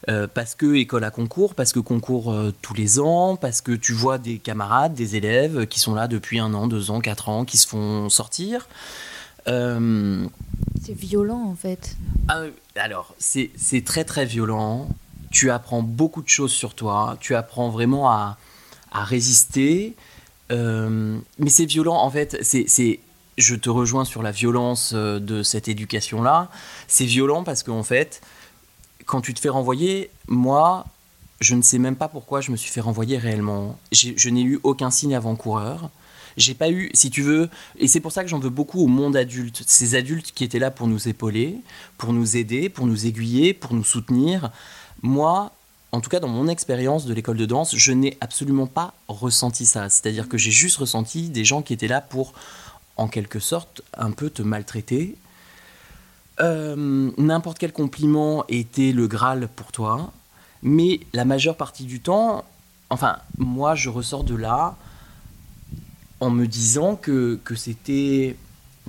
Euh, parce que école à concours, parce que concours euh, tous les ans, parce que tu vois des camarades, des élèves qui sont là depuis un an, deux ans, quatre ans, qui se font sortir. Euh, c'est violent en fait. Ah, alors, c'est très très violent. Tu apprends beaucoup de choses sur toi. Tu apprends vraiment à, résister. Euh, mais c'est violent en fait. C'est je te rejoins sur la violence euh, de cette éducation-là. C'est violent parce qu'en fait, quand tu te fais renvoyer, moi, je ne sais même pas pourquoi je me suis fait renvoyer réellement. Je n'ai eu aucun signe avant-coureur. J'ai pas eu, si tu veux, et c'est pour ça que j'en veux beaucoup au monde adulte. Ces adultes qui étaient là pour nous épauler, pour nous aider, pour nous aiguiller, pour nous soutenir. Moi, en tout cas dans mon expérience de l'école de danse, je n'ai absolument pas ressenti ça. C'est-à-dire que j'ai juste ressenti des gens qui étaient là pour, en quelque sorte, un peu te maltraiter. Euh, n'importe quel compliment était le Graal pour toi, mais la majeure partie du temps, enfin, moi je ressors de là en me disant que, que c'était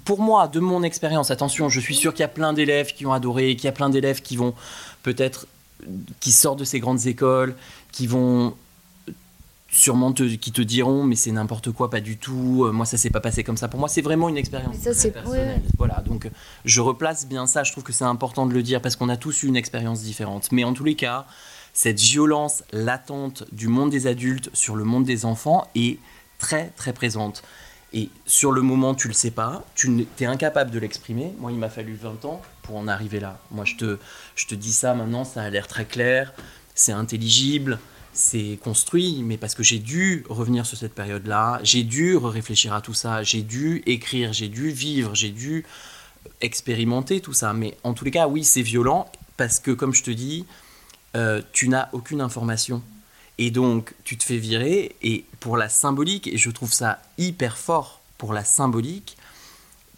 pour moi, de mon expérience, attention, je suis sûr qu'il y a plein d'élèves qui ont adoré, qu'il y a plein d'élèves qui vont peut-être, qui sortent de ces grandes écoles, qui vont sûrement te, qui te diront mais c'est n'importe quoi, pas du tout, euh, moi ça s'est pas passé comme ça. Pour moi c'est vraiment une expérience personnelle. Voilà, donc je replace bien ça, je trouve que c'est important de le dire parce qu'on a tous eu une expérience différente. Mais en tous les cas, cette violence latente du monde des adultes sur le monde des enfants est très très présente. Et sur le moment, tu le sais pas, tu es incapable de l'exprimer. Moi, il m'a fallu 20 ans pour en arriver là. Moi, je te, je te dis ça maintenant, ça a l'air très clair, c'est intelligible, c'est construit, mais parce que j'ai dû revenir sur cette période-là, j'ai dû réfléchir à tout ça, j'ai dû écrire, j'ai dû vivre, j'ai dû expérimenter tout ça. Mais en tous les cas, oui, c'est violent, parce que comme je te dis, euh, tu n'as aucune information. Et donc, tu te fais virer, et pour la symbolique, et je trouve ça hyper fort pour la symbolique,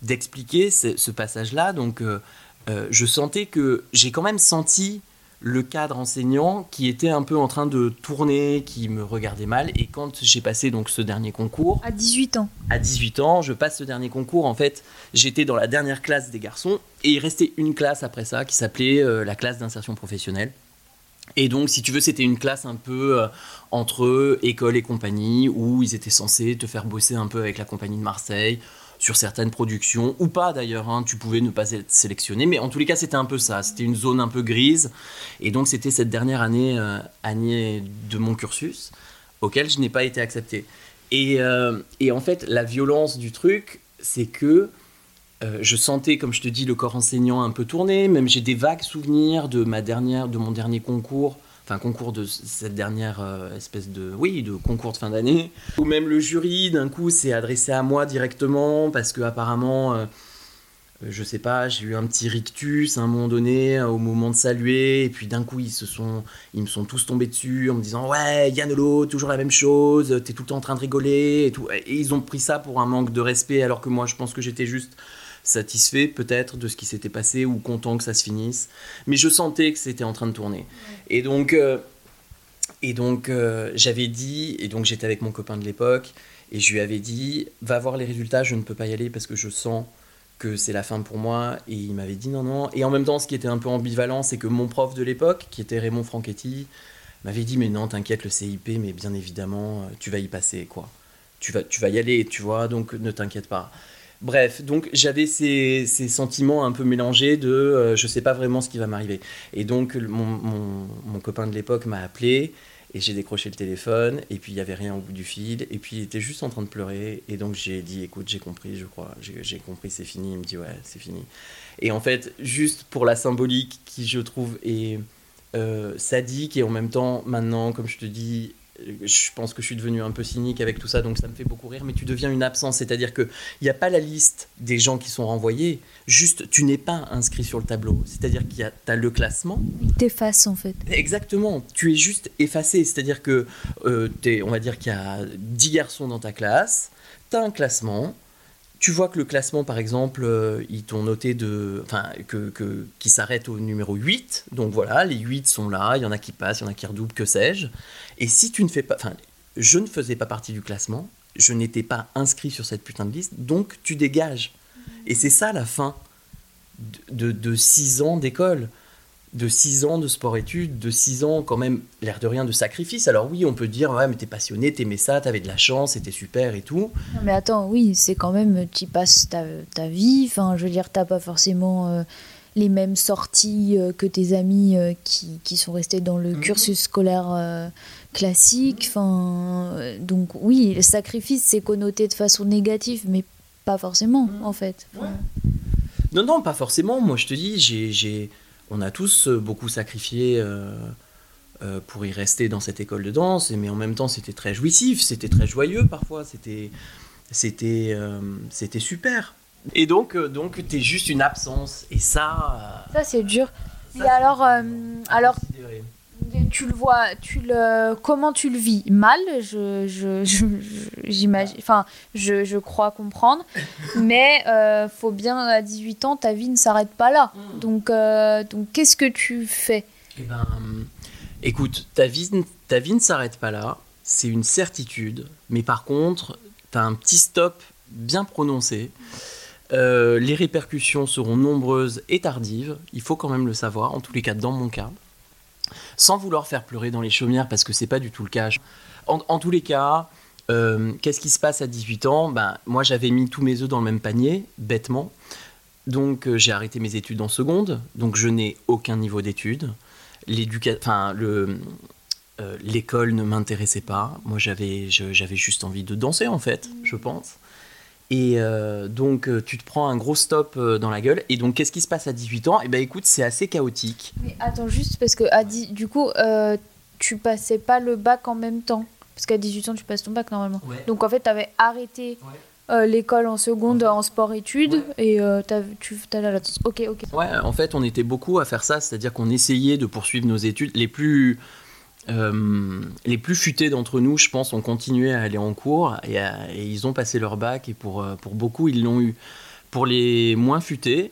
d'expliquer ce, passage-là. Donc, euh, euh, je sentais que j'ai quand même senti le cadre enseignant qui était un peu en train de tourner, qui me regardait mal. Et quand j'ai passé donc ce dernier concours... À 18 ans. À 18 ans, je passe ce dernier concours. En fait, j'étais dans la dernière classe des garçons. Et il restait une classe après ça qui s'appelait la classe d'insertion professionnelle. Et donc, si tu veux, c'était une classe un peu euh, entre école et compagnie, où ils étaient censés te faire bosser un peu avec la compagnie de Marseille, sur certaines productions, ou pas d'ailleurs, hein, tu pouvais ne pas être sélectionné, mais en tous les cas, c'était un peu ça, c'était une zone un peu grise, et donc c'était cette dernière année, euh, année de mon cursus, auquel je n'ai pas été accepté. Et, euh, et en fait, la violence du truc, c'est que euh, je sentais, comme je te dis, le corps enseignant un peu tourné. Même j'ai des vagues souvenirs de ma dernière, de mon dernier concours, enfin concours de cette dernière euh, espèce de, oui, de concours de fin d'année. Ou même le jury, d'un coup, s'est adressé à moi directement parce que apparemment, euh, je sais pas, j'ai eu un petit rictus à un moment donné au moment de saluer, et puis d'un coup ils se sont, ils me sont tous tombés dessus en me disant ouais Yannolo, toujours la même chose, t'es tout le temps en train de rigoler et tout. Et ils ont pris ça pour un manque de respect alors que moi je pense que j'étais juste satisfait peut-être de ce qui s'était passé ou content que ça se finisse. Mais je sentais que c'était en train de tourner. Et donc, euh, et donc euh, j'avais dit, et donc j'étais avec mon copain de l'époque, et je lui avais dit, va voir les résultats, je ne peux pas y aller parce que je sens que c'est la fin pour moi. Et il m'avait dit non, non. Et en même temps, ce qui était un peu ambivalent, c'est que mon prof de l'époque, qui était Raymond Franchetti, m'avait dit mais non, t'inquiète, le CIP, mais bien évidemment, tu vas y passer, quoi. Tu vas, tu vas y aller, tu vois, donc ne t'inquiète pas. Bref, donc j'avais ces, sentiments un peu mélangés de euh, je sais pas vraiment ce qui va m'arriver. Et donc mon, copain de l'époque m'a appelé et j'ai décroché le téléphone et puis il n'y avait rien au bout du fil et puis il était juste en train de pleurer. Et donc j'ai dit écoute j'ai compris je crois j'ai compris c'est fini. Il me dit ouais c'est fini. Et en fait juste pour la symbolique qui je trouve est euh, sadique et en même temps maintenant comme je te dis je pense que je suis devenu un peu cynique avec tout ça, donc ça me fait beaucoup rire, mais tu deviens une absence, c'est-à-dire qu'il n'y a pas la liste des gens qui sont renvoyés, juste tu n'es pas inscrit sur le tableau, c'est-à-dire qu'il y a le classement. Il t'efface en fait. Exactement, tu es juste effacé, c'est-à-dire que, euh, on va dire qu'il y a 10 garçons dans ta classe, tu as un classement, tu vois que le classement, par exemple, euh, ils t'ont noté de, enfin, que, qui s'arrête au numéro 8. Donc voilà, les 8 sont là, il y en a qui passent, il y en a qui redoublent, que sais-je. Et si tu ne fais pas, enfin, je ne faisais pas partie du classement, je n'étais pas inscrit sur cette putain de liste, donc tu dégages. Et c'est ça la fin de, de, 6 ans d'école. De 6 ans de sport-études, de 6 ans quand même, l'air de rien, de sacrifice. Alors oui, on peut dire, ouais, mais t'es passionné, t'aimais ça, t'avais de la chance, c'était super et tout. Non, mais attends, oui, c'est quand même, tu passes ta, ta vie, enfin, je veux dire, t'as pas forcément euh, les mêmes sorties euh, que tes amis euh, qui, qui sont restés dans le Mhm. cursus scolaire euh, classique, enfin, euh, donc oui, le sacrifice, c'est connoté de façon négative, mais pas forcément, Mhm. en fait. Non, non, pas forcément. Moi, je te dis, j'ai, j'ai- on a tous euh, beaucoup sacrifié euh, euh, pour y rester dans cette école de danse, mais en même temps, c'était très jouissif, c'était très joyeux parfois, c'était, c'était, euh, c'était super. Et donc, donc, t'es juste une absence, et ça. Ça, c'est dur. ça, Et alors, alors. Tu le vois, tu le, comment tu le vis Mal, je, je, je- je- je, crois comprendre, mais euh, faut bien à 18 ans, ta vie ne s'arrête pas là. Donc, euh, donc qu'est-ce que tu fais? Eh ben, écoute, ta vie, ta vie ne s'arrête pas là, c'est une certitude, mais par contre, tu as un petit stop bien prononcé. Euh, les répercussions seront nombreuses et tardives, il faut quand même le savoir, en tous les cas dans mon cas. Sans vouloir faire pleurer dans les chaumières, parce que c'est pas du tout le cas. En, tous les cas, euh, qu'est-ce qui se passe à 18 ans? Ben, Moi, j'avais mis tous mes œufs dans le même panier, bêtement. Donc, euh, j'ai arrêté mes études en seconde, donc je n'ai aucun niveau d'études enfin euh, l'école ne m'intéressait pas. Moi, j'avais juste envie de danser en fait, je pense. Et euh, donc, euh, tu te prends un gros stop euh, dans la gueule. Et donc, qu'est-ce qui se passe à 18 ans? Eh ben, écoute, c'est assez chaotique. Mais attends juste parce que à du coup, euh, tu passais pas le bac en même temps, parce qu'à 18 ans, tu passes ton bac normalement. Donc en fait, tu avais arrêté euh, l'école en seconde en sport-études et euh, t'as- tu allais à la. Ok, ok. Ouais, en fait, on était beaucoup à faire ça, c'est-à-dire qu'on essayait de poursuivre nos études. Les plus, euh, les plus futés d'entre nous, je pense, ont continué à aller en cours et, ils ont passé leur bac et pour, euh, pour beaucoup, ils l'ont eu. Pour les moins futés,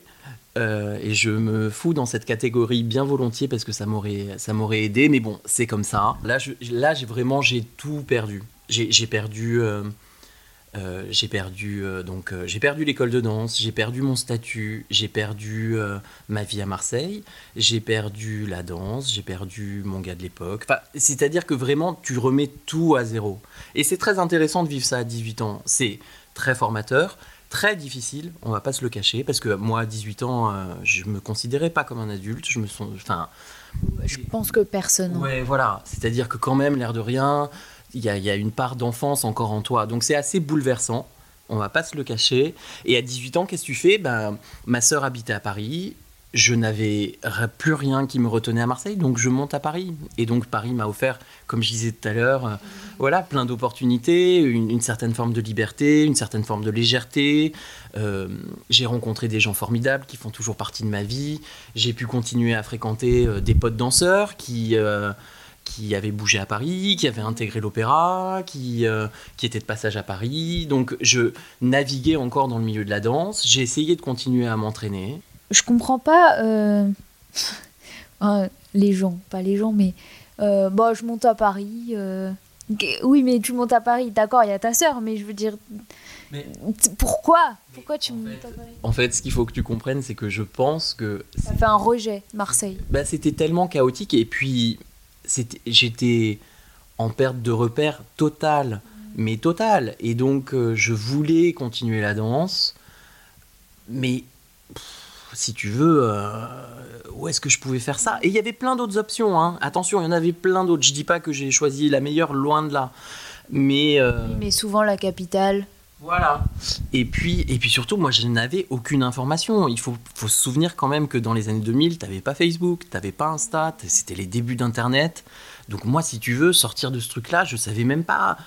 euh, et je me fous dans cette catégorie bien volontiers parce que ça m'aurait, ça m'aurait aidé, mais bon, c'est comme ça. Là, là j'ai vraiment, j'ai tout perdu. J'ai, perdu... euh, j'ai perdu euh, donc euh, j'ai perdu l'école de danse, j'ai perdu mon statut, j'ai perdu ma vie à Marseille, j'ai perdu la danse, j'ai perdu mon gars de l'époque. Enfin, c'est-à-dire que vraiment tu remets tout à zéro. Et c'est très intéressant de vivre ça à 18 ans. C'est très formateur, très difficile, on va pas se le cacher parce que moi à 18 ans, je me considérais pas comme un adulte, je me sens enfin Je pense que personne. hein. Ouais, voilà. C'est-à-dire que quand même, l'air de rien, il y a, une part d'enfance encore en toi. Donc c'est assez bouleversant. On va pas se le cacher. Et à 18 ans, qu'est-ce que tu fais? Ben, Ma sœur habitait à Paris. Je n'avais plus rien qui me retenait à Marseille, donc je monte à Paris. Et donc Paris m'a offert, comme je disais tout à l'heure, euh, voilà, plein d'opportunités, une, certaine forme de liberté, une certaine forme de légèreté. Euh, j'ai rencontré des gens formidables qui font toujours partie de ma vie. J'ai pu continuer à fréquenter euh, des potes danseurs qui, qui avaient bougé à Paris, qui avaient intégré l'opéra, qui, euh, qui étaient de passage à Paris. Donc je naviguais encore dans le milieu de la danse. J'ai essayé de continuer à m'entraîner. Je comprends pas euh, euh, les gens, pas les gens, mais euh, bon, je monte à Paris. Oui, mais tu montes à Paris, d'accord, il y a ta sœur, mais je veux dire, Mais- pourquoi? Pourquoi tu montes fait, à Paris? En fait, ce qu'il faut que tu comprennes, c'est que je pense que Ça fait un rejet, Marseille. bah, c'était tellement chaotique et puis j'étais en perte de repère totale, mais totale. Et donc euh, je voulais continuer la danse, mais si tu veux, euh, où est-ce que je pouvais faire ça? Et il y avait plein d'autres options. hein. Attention, il y en avait plein d'autres. Je dis pas que j'ai choisi la meilleure, loin de là. Mais euh, Mais souvent, la capitale. Voilà. Et puis, et puis surtout, moi, je n'avais aucune information. Il faut, se souvenir quand même que dans les années 2000, tu n'avais pas Facebook, tu n'avais pas Insta, c'était les débuts d'Internet. Donc moi, si tu veux, sortir de ce truc-là, je savais même pas...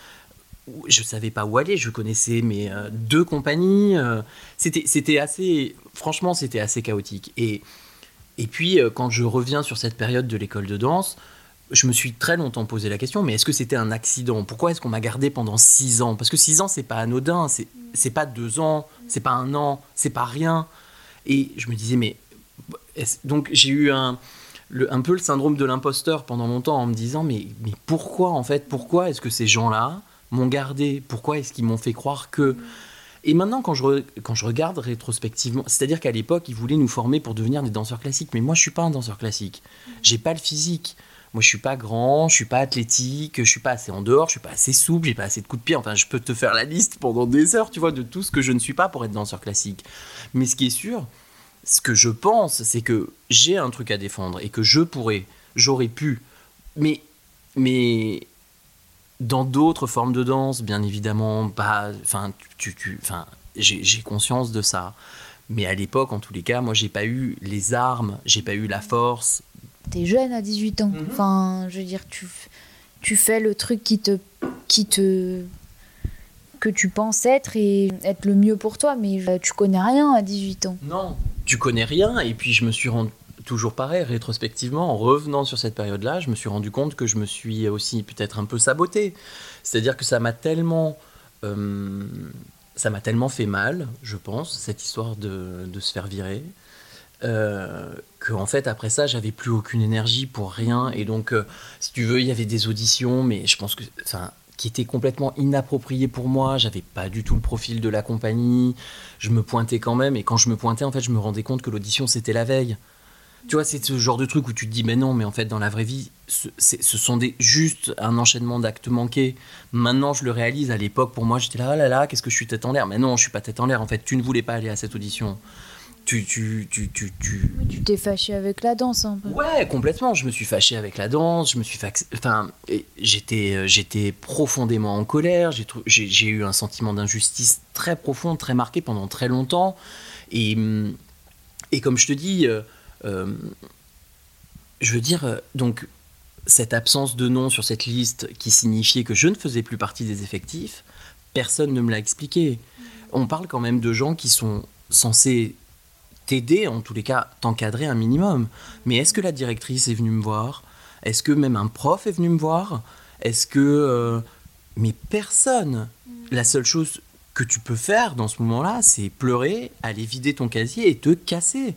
Je savais pas où aller, je connaissais mes euh, deux compagnies. euh, c'était, c'était assez... Franchement, c'était assez chaotique. Et, et puis, euh, quand je reviens sur cette période de l'école de danse, je me suis très longtemps posé la question, mais est-ce que c'était un accident? Pourquoi est-ce qu'on m'a gardé pendant six ans? Parce que six ans, c'est pas anodin, c'est pas deux ans, c'est pas un an, c'est pas rien. Et je me disais, mais donc j'ai eu un, un peu le syndrome de l'imposteur pendant longtemps en me disant, mais, mais pourquoi en fait Pourquoi est-ce que ces gens-là m'ont gardé? Pourquoi est-ce qu'ils m'ont fait croire que Et maintenant, quand je, quand je regarde rétrospectivement, c'est-à-dire qu'à l'époque, ils voulaient nous former pour devenir des danseurs classiques. Mais moi, je suis pas un danseur classique. J'ai pas le physique. Moi, je suis pas grand, je suis pas athlétique, je suis pas assez en dehors, je suis pas assez souple, j'ai pas assez de coups de pied. Enfin, je peux te faire la liste pendant des heures, tu vois, de tout ce que je ne suis pas pour être danseur classique. Mais ce qui est sûr, ce que je pense, c'est que j'ai un truc à défendre et que je pourrais, j'aurais pu, mais, mais dans d'autres formes de danse, bien évidemment, pas, enfin, tu, tu, enfin, j'ai conscience de ça. Mais à l'époque, en tous les cas, moi, j'ai pas eu les armes, j'ai pas eu la force. T'es jeune à 18 ans. Mhm. Enfin, je veux dire, tu, tu fais le truc qui te, qui te, que tu penses être et être le mieux pour toi, mais euh, tu connais rien à 18 ans. Non, tu connais rien. Et puis, je me suis rendu toujours pareil, rétrospectivement, en revenant sur cette période-là, je me suis rendu compte que je me suis aussi peut-être un peu saboté. C'est-à-dire que ça m'a tellement, euh, ça m'a tellement fait mal, je pense, cette histoire de, de se faire virer, euh, qu'en fait après ça, j'avais plus aucune énergie pour rien. Et donc, euh, si tu veux, il y avait des auditions, mais je pense que, enfin, qui étaient complètement inappropriées pour moi. J'avais pas du tout le profil de la compagnie. Je me pointais quand même, et quand je me pointais, en fait, je me rendais compte que l'audition c'était la veille. Tu vois, c'est ce genre de truc où tu te dis, mais non, mais en fait, dans la vraie vie, ce, ce sont des, juste un enchaînement d'actes manqués. Maintenant, je le réalise. À l'époque, pour moi, j'étais là, oh là là, qu'est-ce que je suis tête en l'air? Mais non, je suis pas tête en l'air. En fait, tu ne voulais pas aller à cette audition. Tu, tu, tu, tu, tu... Tu t'es fâché avec la danse un peu. Ouais, complètement. Je me suis fâché avec la danse. Je me suis fax... enfin, j'étais, euh, j'étais profondément en colère. J'ai, eu un sentiment d'injustice très profond, très marqué pendant très longtemps. Et, et comme je te dis, euh, euh, je veux dire, donc cette absence de nom sur cette liste qui signifiait que je ne faisais plus partie des effectifs, personne ne me l'a expliqué. On parle quand même de gens qui sont censés t'aider, en tous les cas t'encadrer un minimum. Mais est-ce que la directrice est venue me voir? Est-ce que même un prof est venu me voir? Est-ce que... euh, Mais personne. La seule chose que tu peux faire dans ce moment-là, c'est pleurer, aller vider ton casier et te casser.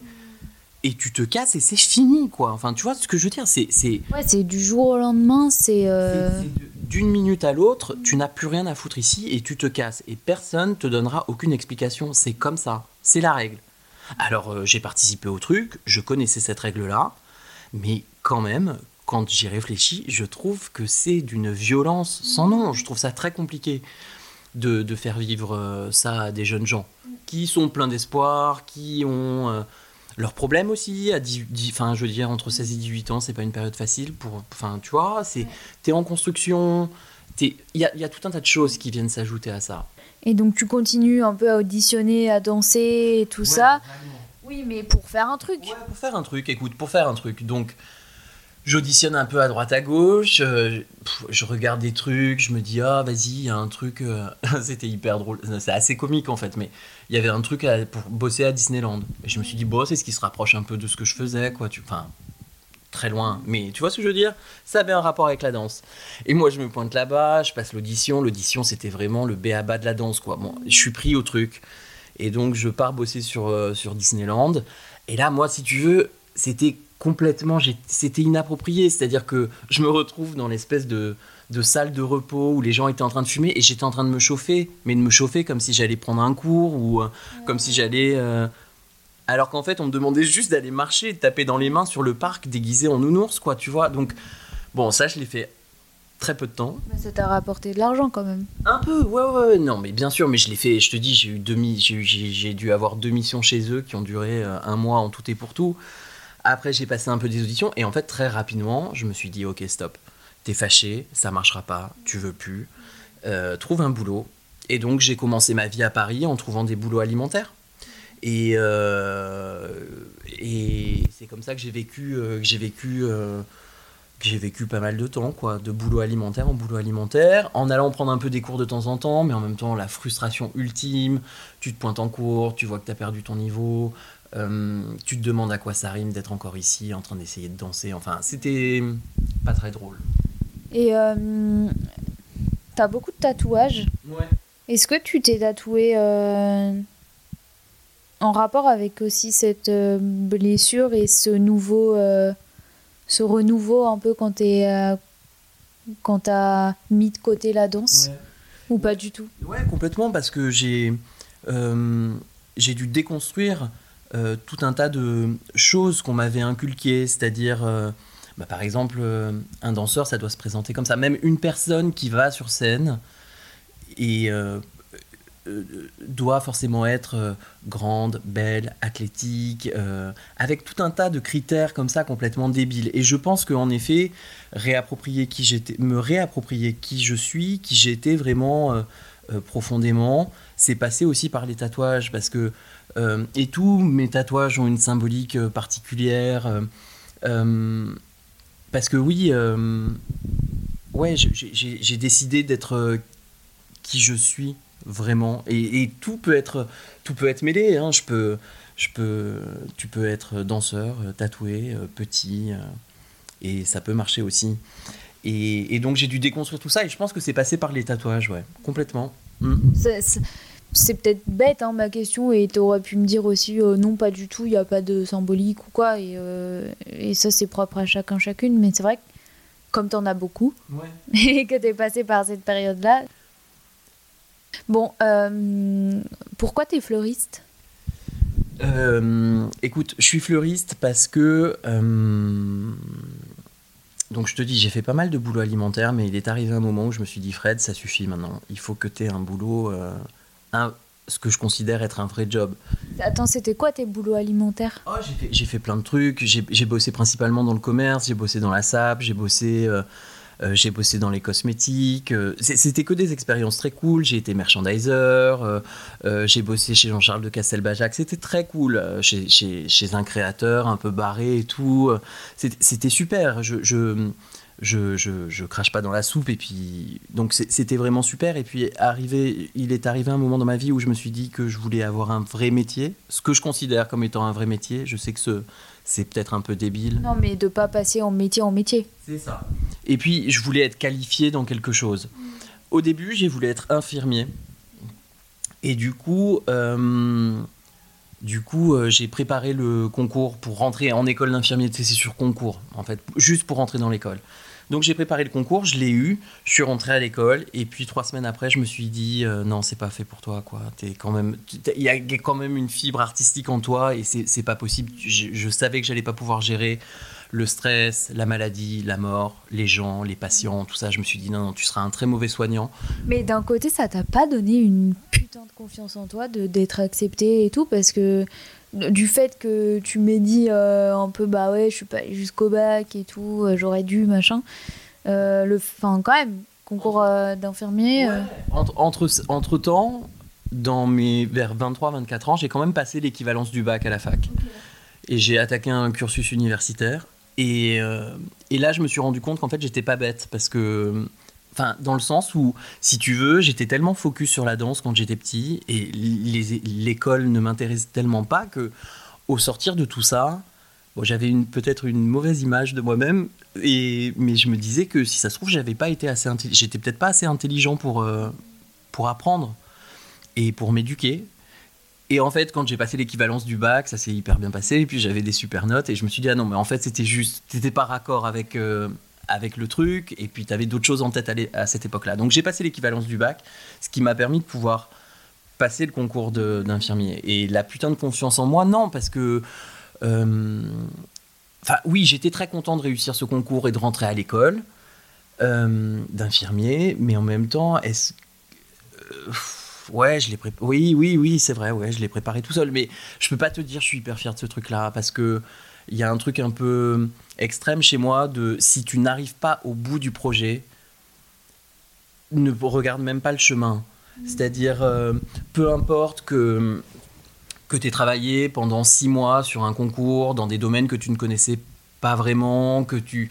Et tu te casses et c'est fini, quoi. Enfin, tu vois ce que je veux dire C'est... c'est- Ouais, c'est du jour au lendemain, c'est. euh, D'une minute à l'autre, tu n'as plus rien à foutre ici et tu te casses. Et personne te donnera aucune explication. C'est comme ça. C'est la règle. Alors, euh, j'ai participé au truc, je connaissais cette règle-là, mais quand même, quand j'y réfléchis, je trouve que c'est d'une violence sans nom. Je trouve ça très compliqué de, de faire vivre euh, ça à des jeunes gens qui sont pleins d'espoir, qui ont euh, leurs problèmes aussi. À 10, 10 enfin, je veux dire, entre 16 et 18 ans, c'est pas une période facile pour. Enfin, tu vois, c'est t'es en construction. t'es- Il y a, il y a tout un tas de choses qui viennent s'ajouter à ça. Et donc tu continues un peu à auditionner, à danser et tout ça. Oui, mais pour faire un truc. Ouais, pour faire un truc, écoute, pour faire un truc. Donc, j'auditionne un peu à droite à gauche, euh, je regarde des trucs, je me dis, ah, vas-y, il y a un truc. euh, C'était hyper drôle, c'est assez comique en fait, mais il y avait un truc à- pour bosser à Disneyland. Et je me suis dit, bon, c'est ce qui se rapproche un peu de ce que je faisais, quoi. Tu... Enfin, très loin, mais tu vois ce que je veux dire? Ça avait un rapport avec la danse. Et moi, je me pointe là-bas, je passe l'audition. L'audition, c'était vraiment le béaba de la danse, quoi. Bon, je suis pris au truc. Et donc, je pars bosser sur, euh, sur Disneyland. Et là, moi, si tu veux, c'était complètement. C'était inapproprié. C'est-à-dire que je me retrouve dans l'espèce de, de salle de repos où les gens étaient en train de fumer et j'étais en train de me chauffer. Mais de me chauffer comme si j'allais prendre un cours ou euh, comme si j'allais. euh, alors qu'en fait, on me demandait juste d'aller marcher, de taper dans les mains sur le parc déguisé en nounours, quoi, tu vois. Donc, bon, ça, je l'ai fait très peu de temps. Mais ça t'a rapporté de l'argent quand même. Un peu, ouais, ouais, ouais, non, mais bien sûr, mais je l'ai fait, je te dis, j'ai eu demi, j'ai dû avoir deux missions chez eux qui ont duré euh, un mois en tout et pour tout. Après, j'ai passé un peu des auditions et en fait, très rapidement, je me suis dit, ok, stop, t'es fâché, ça marchera pas, tu veux plus, euh, trouve un boulot. Et donc, j'ai commencé ma vie à Paris en trouvant des boulots alimentaires. Et, euh, et c'est comme ça que j'ai vécu, euh, que j'ai vécu, euh, que j'ai vécu pas mal de temps, quoi, de boulot alimentaire en boulot alimentaire, en allant prendre un peu des cours de temps en temps, mais en même temps la frustration ultime. Tu te pointes en cours, tu vois que tu as perdu ton niveau, euh, tu te demandes à quoi ça rime d'être encore ici, en train d'essayer de danser. Enfin, c'était pas très drôle. Et euh, t'as beaucoup de tatouages. Ouais. Est-ce que tu t'es tatoué euh, en rapport avec aussi cette euh, blessure et ce nouveau, euh, ce renouveau un peu quand t'es, euh, quand t'as mis de côté la danse ou pas du tout? Ouais, complètement, parce que j'ai. j'ai dû déconstruire tout un tas de choses qu'on m'avait inculquées, c'est-à-dire, bah, par exemple, un danseur, ça doit se présenter comme ça. Même une personne qui va sur scène et euh, doit forcément être euh, grande, belle, athlétique, euh, avec tout un tas de critères comme ça complètement débiles. Et je pense qu'en effet, me réapproprier qui je suis, qui j'étais vraiment profondément, c'est passé aussi par les tatouages parce que et tous mes tatouages ont une symbolique particulière. parce que oui, ouais, j'ai décidé d'être qui je suis vraiment. Et, tout peut être, tout peut être mêlé. Hein. Je peux, je peux, tu peux être danseur, tatoué, petit, euh, et ça peut marcher aussi. Et, donc j'ai dû déconstruire tout ça, et je pense que c'est passé par les tatouages, ouais, complètement. Mm. C'est peut-être bête hein, ma question, et tu aurais pu me dire aussi euh, non, pas du tout, il n'y a pas de symbolique ou quoi, et, euh, et ça c'est propre à chacun, chacune, mais c'est vrai que comme tu en as beaucoup, et que tu es passé par cette période-là, Bon, euh, pourquoi tu es fleuriste? Euh, Écoute, je suis fleuriste parce que. Euh, donc je te dis, j'ai fait pas mal de boulot alimentaire, mais il est arrivé un moment où je me suis dit, Fred, ça suffit maintenant. Il faut que tu aies un boulot, un, ce que je considère être un vrai job. Attends, c'était quoi tes boulots alimentaires? Oh, J'ai fait, fait, plein de trucs. J'ai bossé principalement dans le commerce, j'ai bossé dans la SAP, j'ai bossé euh, j'ai bossé dans les cosmétiques. Euh, c'était que des expériences très cool. J'ai été merchandiser. Euh, j'ai bossé chez Jean-Charles de Castelbajac. C'était très cool. Chez, chez, chez, un créateur un peu barré et tout. C'était super. Je, je je, je, je, crache pas dans la soupe et puis donc c'était vraiment super et puis arrivé il est arrivé un moment dans ma vie où je me suis dit que je voulais avoir un vrai métier ce que je considère comme étant un vrai métier je sais que ce c'est peut-être un peu débile. Non, mais de pas passer en métier en métier. C'est ça. Et puis, je voulais être qualifié dans quelque chose. Au début, j'ai voulu être infirmier. Et du coup, euh, du coup, euh, j'ai préparé le concours pour rentrer en école d'infirmier. C'est sur concours, en fait, juste pour rentrer dans l'école. Donc j'ai préparé le concours, je l'ai eu, je suis rentré à l'école et puis trois semaines après, je me suis dit euh, non, c'est pas fait pour toi quoi. T'es quand même, il y a quand même une fibre artistique en toi et c'est pas possible. Je, savais que j'allais pas pouvoir gérer le stress, la maladie, la mort, les gens, les patients, tout ça. Je me suis dit non, non tu seras un très mauvais soignant. Mais d'un côté, ça t'a pas donné une putain de confiance en toi d'être accepté et tout parce que du fait que tu m'aies dit euh, un peu bah ouais je suis pas jusqu'au bac et tout euh, j'aurais dû machin. Euh, le enfin quand même concours d'infirmier entre, entre, temps dans mes vers 23 24 ans j'ai quand même passé l'équivalence du bac à la fac. Et j'ai attaqué un cursus universitaire. Et, et là je me suis rendu compte qu'en fait j'étais pas bête parce que Enfin, dans le sens où, si tu veux, j'étais tellement focus sur la danse quand j'étais petit et l'école ne m'intéressait tellement pas que, au sortir de tout ça, bon, j'avais peut-être une mauvaise image de moi-même, et mais je me disais que si ça se trouve, j'avais pas été assez j'étais peut-être pas assez intelligent pour euh, pour apprendre et pour m'éduquer. Et en fait, quand j'ai passé l'équivalence du bac, ça s'est hyper bien passé. Et puis j'avais des super notes. Et je me suis dit, ah non, mais en fait, c'était juste, c'était pas raccord avec, euh, avec le truc, et puis tu avais d'autres choses en tête à, cette époque-là. Donc j'ai passé l'équivalence du bac, ce qui m'a permis de pouvoir passer le concours d'infirmier. Et la putain de confiance en moi, non, parce que... Euh, enfin oui, j'étais très content de réussir ce concours et de rentrer à l'école euh, d'infirmier, mais en même temps, est-ce... Euh, ouais, je l'ai préparé. Oui, oui, oui, c'est vrai, ouais, je l'ai préparé tout seul. Mais je peux pas te dire, je suis hyper fier de ce truc-là, parce que il y a un truc un peu extrême chez moi de si tu n'arrives pas au bout du projet, ne regarde même pas le chemin. C'est-à-dire, euh, peu importe que, que tu aies travaillé pendant six mois sur un concours dans des domaines que tu ne connaissais pas vraiment, que tu,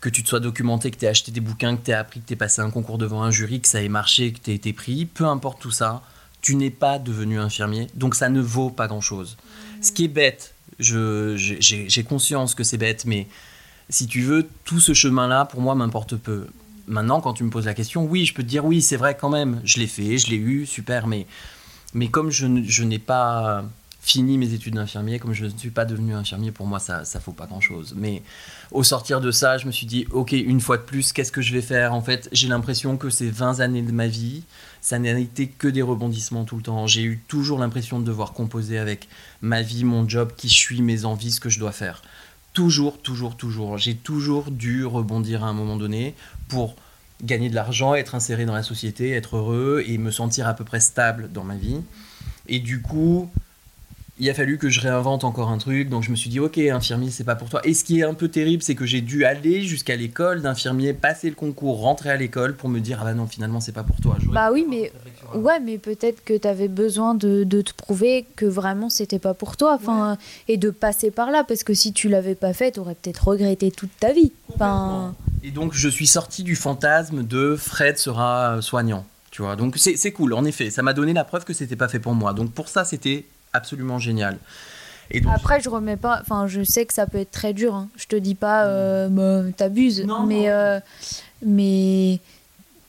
que tu te sois documenté, que tu aies acheté des bouquins, que tu aies appris, que tu aies passé un concours devant un jury, que ça ait marché, que tu aies été pris, peu importe tout ça, tu n'es pas devenu infirmier, donc ça ne vaut pas grand-chose. Ce qui est bête, j'ai conscience que c'est bête, mais si tu veux, tout ce chemin-là, pour moi, m'importe peu. Maintenant, quand tu me poses la question, oui, je peux te dire oui, c'est vrai quand même, je l'ai fait, je l'ai eu, super, mais, mais comme je, n'ai pas fini mes études d'infirmier. Comme je ne suis pas devenu infirmier, pour moi, ça ne faut pas grand-chose. Mais au sortir de ça, je me suis dit, ok, une fois de plus, qu'est-ce que je vais faire? En fait, j'ai l'impression que ces 20 années de ma vie, ça n'a été que des rebondissements tout le temps. J'ai eu toujours l'impression de devoir composer avec ma vie, mon job, qui je suis, mes envies, ce que je dois faire. Toujours, toujours, toujours. J'ai toujours dû rebondir à un moment donné pour gagner de l'argent, être inséré dans la société, être heureux et me sentir à peu près stable dans ma vie. Et du coup, il a fallu que je réinvente encore un truc. Donc je me suis dit, ok, infirmier, c'est pas pour toi. Et ce qui est un peu terrible, c'est que j'ai dû aller jusqu'à l'école d'infirmier, passer le concours, rentrer à l'école pour me dire, ah bah non, finalement, c'est pas pour toi. Bah oui, mais ouais, mais peut-être que tu avais besoin de, de, te prouver que vraiment c'était pas pour toi, enfin, et de passer par là, parce que si tu l'avais pas fait, tu aurais peut-être regretté toute ta vie. Enfin. Et donc je suis sorti du fantasme de Fred sera soignant. Tu vois, donc c'est cool, en effet, ça m'a donné la preuve que c'était pas fait pour moi. Donc pour ça, c'était absolument génial. Et Après, je remets pas. Enfin, je sais que ça peut être très dur. Hein. Je te dis pas, euh, bah, t'abuses, mais euh, mais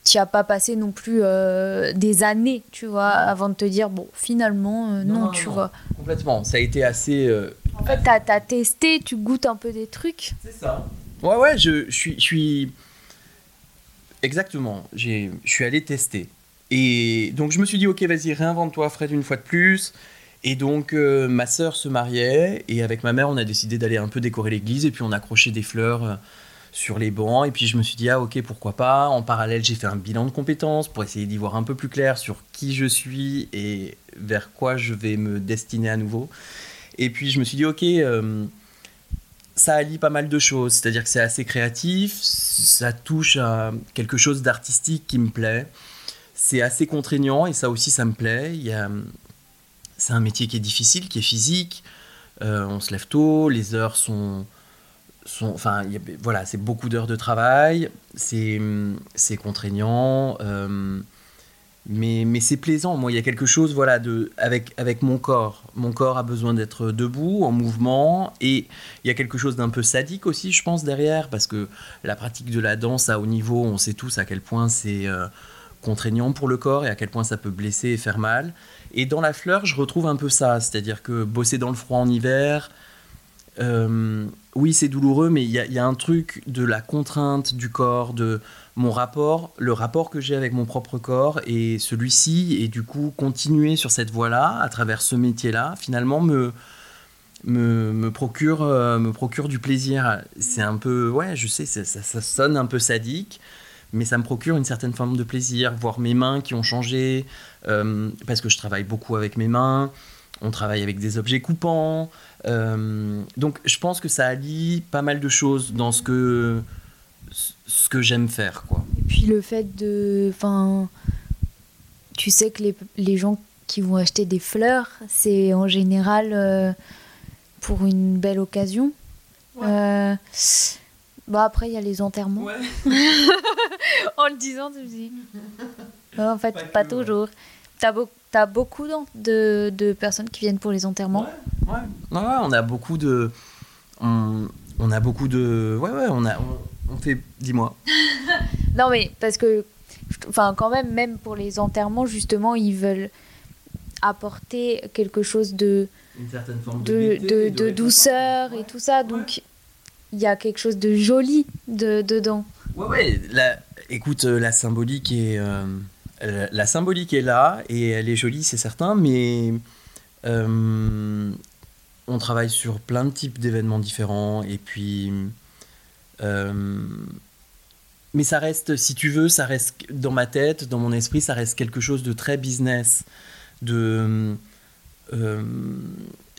tu as pas passé non plus euh, des années, tu vois, avant de te dire bon, finalement, euh, non, tu vois. Complètement. Ça a été assez. En fait, t'as as testé, tu goûtes un peu des trucs. C'est ça. Ouais, ouais. Je, je suis, je suis. Exactement. Je suis allé tester. Et donc je me suis dit, ok, vas-y, réinvente-toi, Fred, une fois de plus. Et donc, euh, ma sœur se mariait, et avec ma mère, on a décidé d'aller un peu décorer l'église, et puis on accrochait des fleurs euh, sur les bancs, et puis je me suis dit, ah ok, pourquoi pas. En parallèle, j'ai fait un bilan de compétences pour essayer d'y voir un peu plus clair sur qui je suis et vers quoi je vais me destiner à nouveau. Et puis je me suis dit, ok, euh, ça allie pas mal de choses, c'est-à-dire que c'est assez créatif, ça touche à quelque chose d'artistique qui me plaît. C'est assez contraignant et ça aussi ça me plaît. Il y a, c'est un métier qui est difficile, qui est physique. Euh, on se lève tôt, les heures sont. sont enfin, voilà, c'est beaucoup d'heures de travail, c'est, contraignant, euh, mais, mais c'est plaisant. Moi, il y a quelque chose voilà, de, avec, avec mon corps. Mon corps a besoin d'être debout, en mouvement, et il y a quelque chose d'un peu sadique aussi, je pense, derrière, parce que la pratique de la danse à haut niveau, on sait tous à quel point c'est. Euh, contraignant pour le corps et à quel point ça peut blesser et faire mal. Et dans la fleur, je retrouve un peu ça, c'est-à-dire que bosser dans le froid en hiver, euh, oui, c'est douloureux, mais il y, a un truc de la contrainte du corps, de mon rapport, le rapport que j'ai avec mon propre corps et celui-ci, et du coup, continuer sur cette voie-là, à travers ce métier-là, finalement, me, me, procure, euh, me procure du plaisir. C'est un peu, ouais, je sais, ça, ça sonne un peu sadique, mais ça me procure une certaine forme de plaisir, voir mes mains qui ont changé, euh, parce que je travaille beaucoup avec mes mains, on travaille avec des objets coupants. Euh, donc je pense que ça allie pas mal de choses dans ce que, ce que j'aime faire. Quoi. Et puis le fait de... Enfin, tu sais que les, les gens qui vont acheter des fleurs, c'est en général euh, pour une belle occasion. Ouais. Bah après, il y a les enterrements. Ouais. en le disant, tu me dis. en fait, pas, toujours. T'as as beaucoup de, de, personnes qui viennent pour les enterrements? Ouais, ouais. ouais on a beaucoup de. On, on, a beaucoup de. Ouais, ouais, on, a, on, fait. Dis-moi. non, mais parce que. Enfin, quand même, même pour les enterrements, justement, ils veulent apporter quelque chose de. Une certaine forme de, de, de, douceur et tout ça. Donc, il y a quelque chose de joli de, dedans. Ouais, ouais. La, écoute, euh, la symbolique est, euh, la symbolique est là et elle est jolie, c'est certain, mais euh, on travaille sur plein de types d'événements différents et puis. mais ça reste, si tu veux, ça reste dans ma tête, dans mon esprit, ça reste quelque chose de très business, de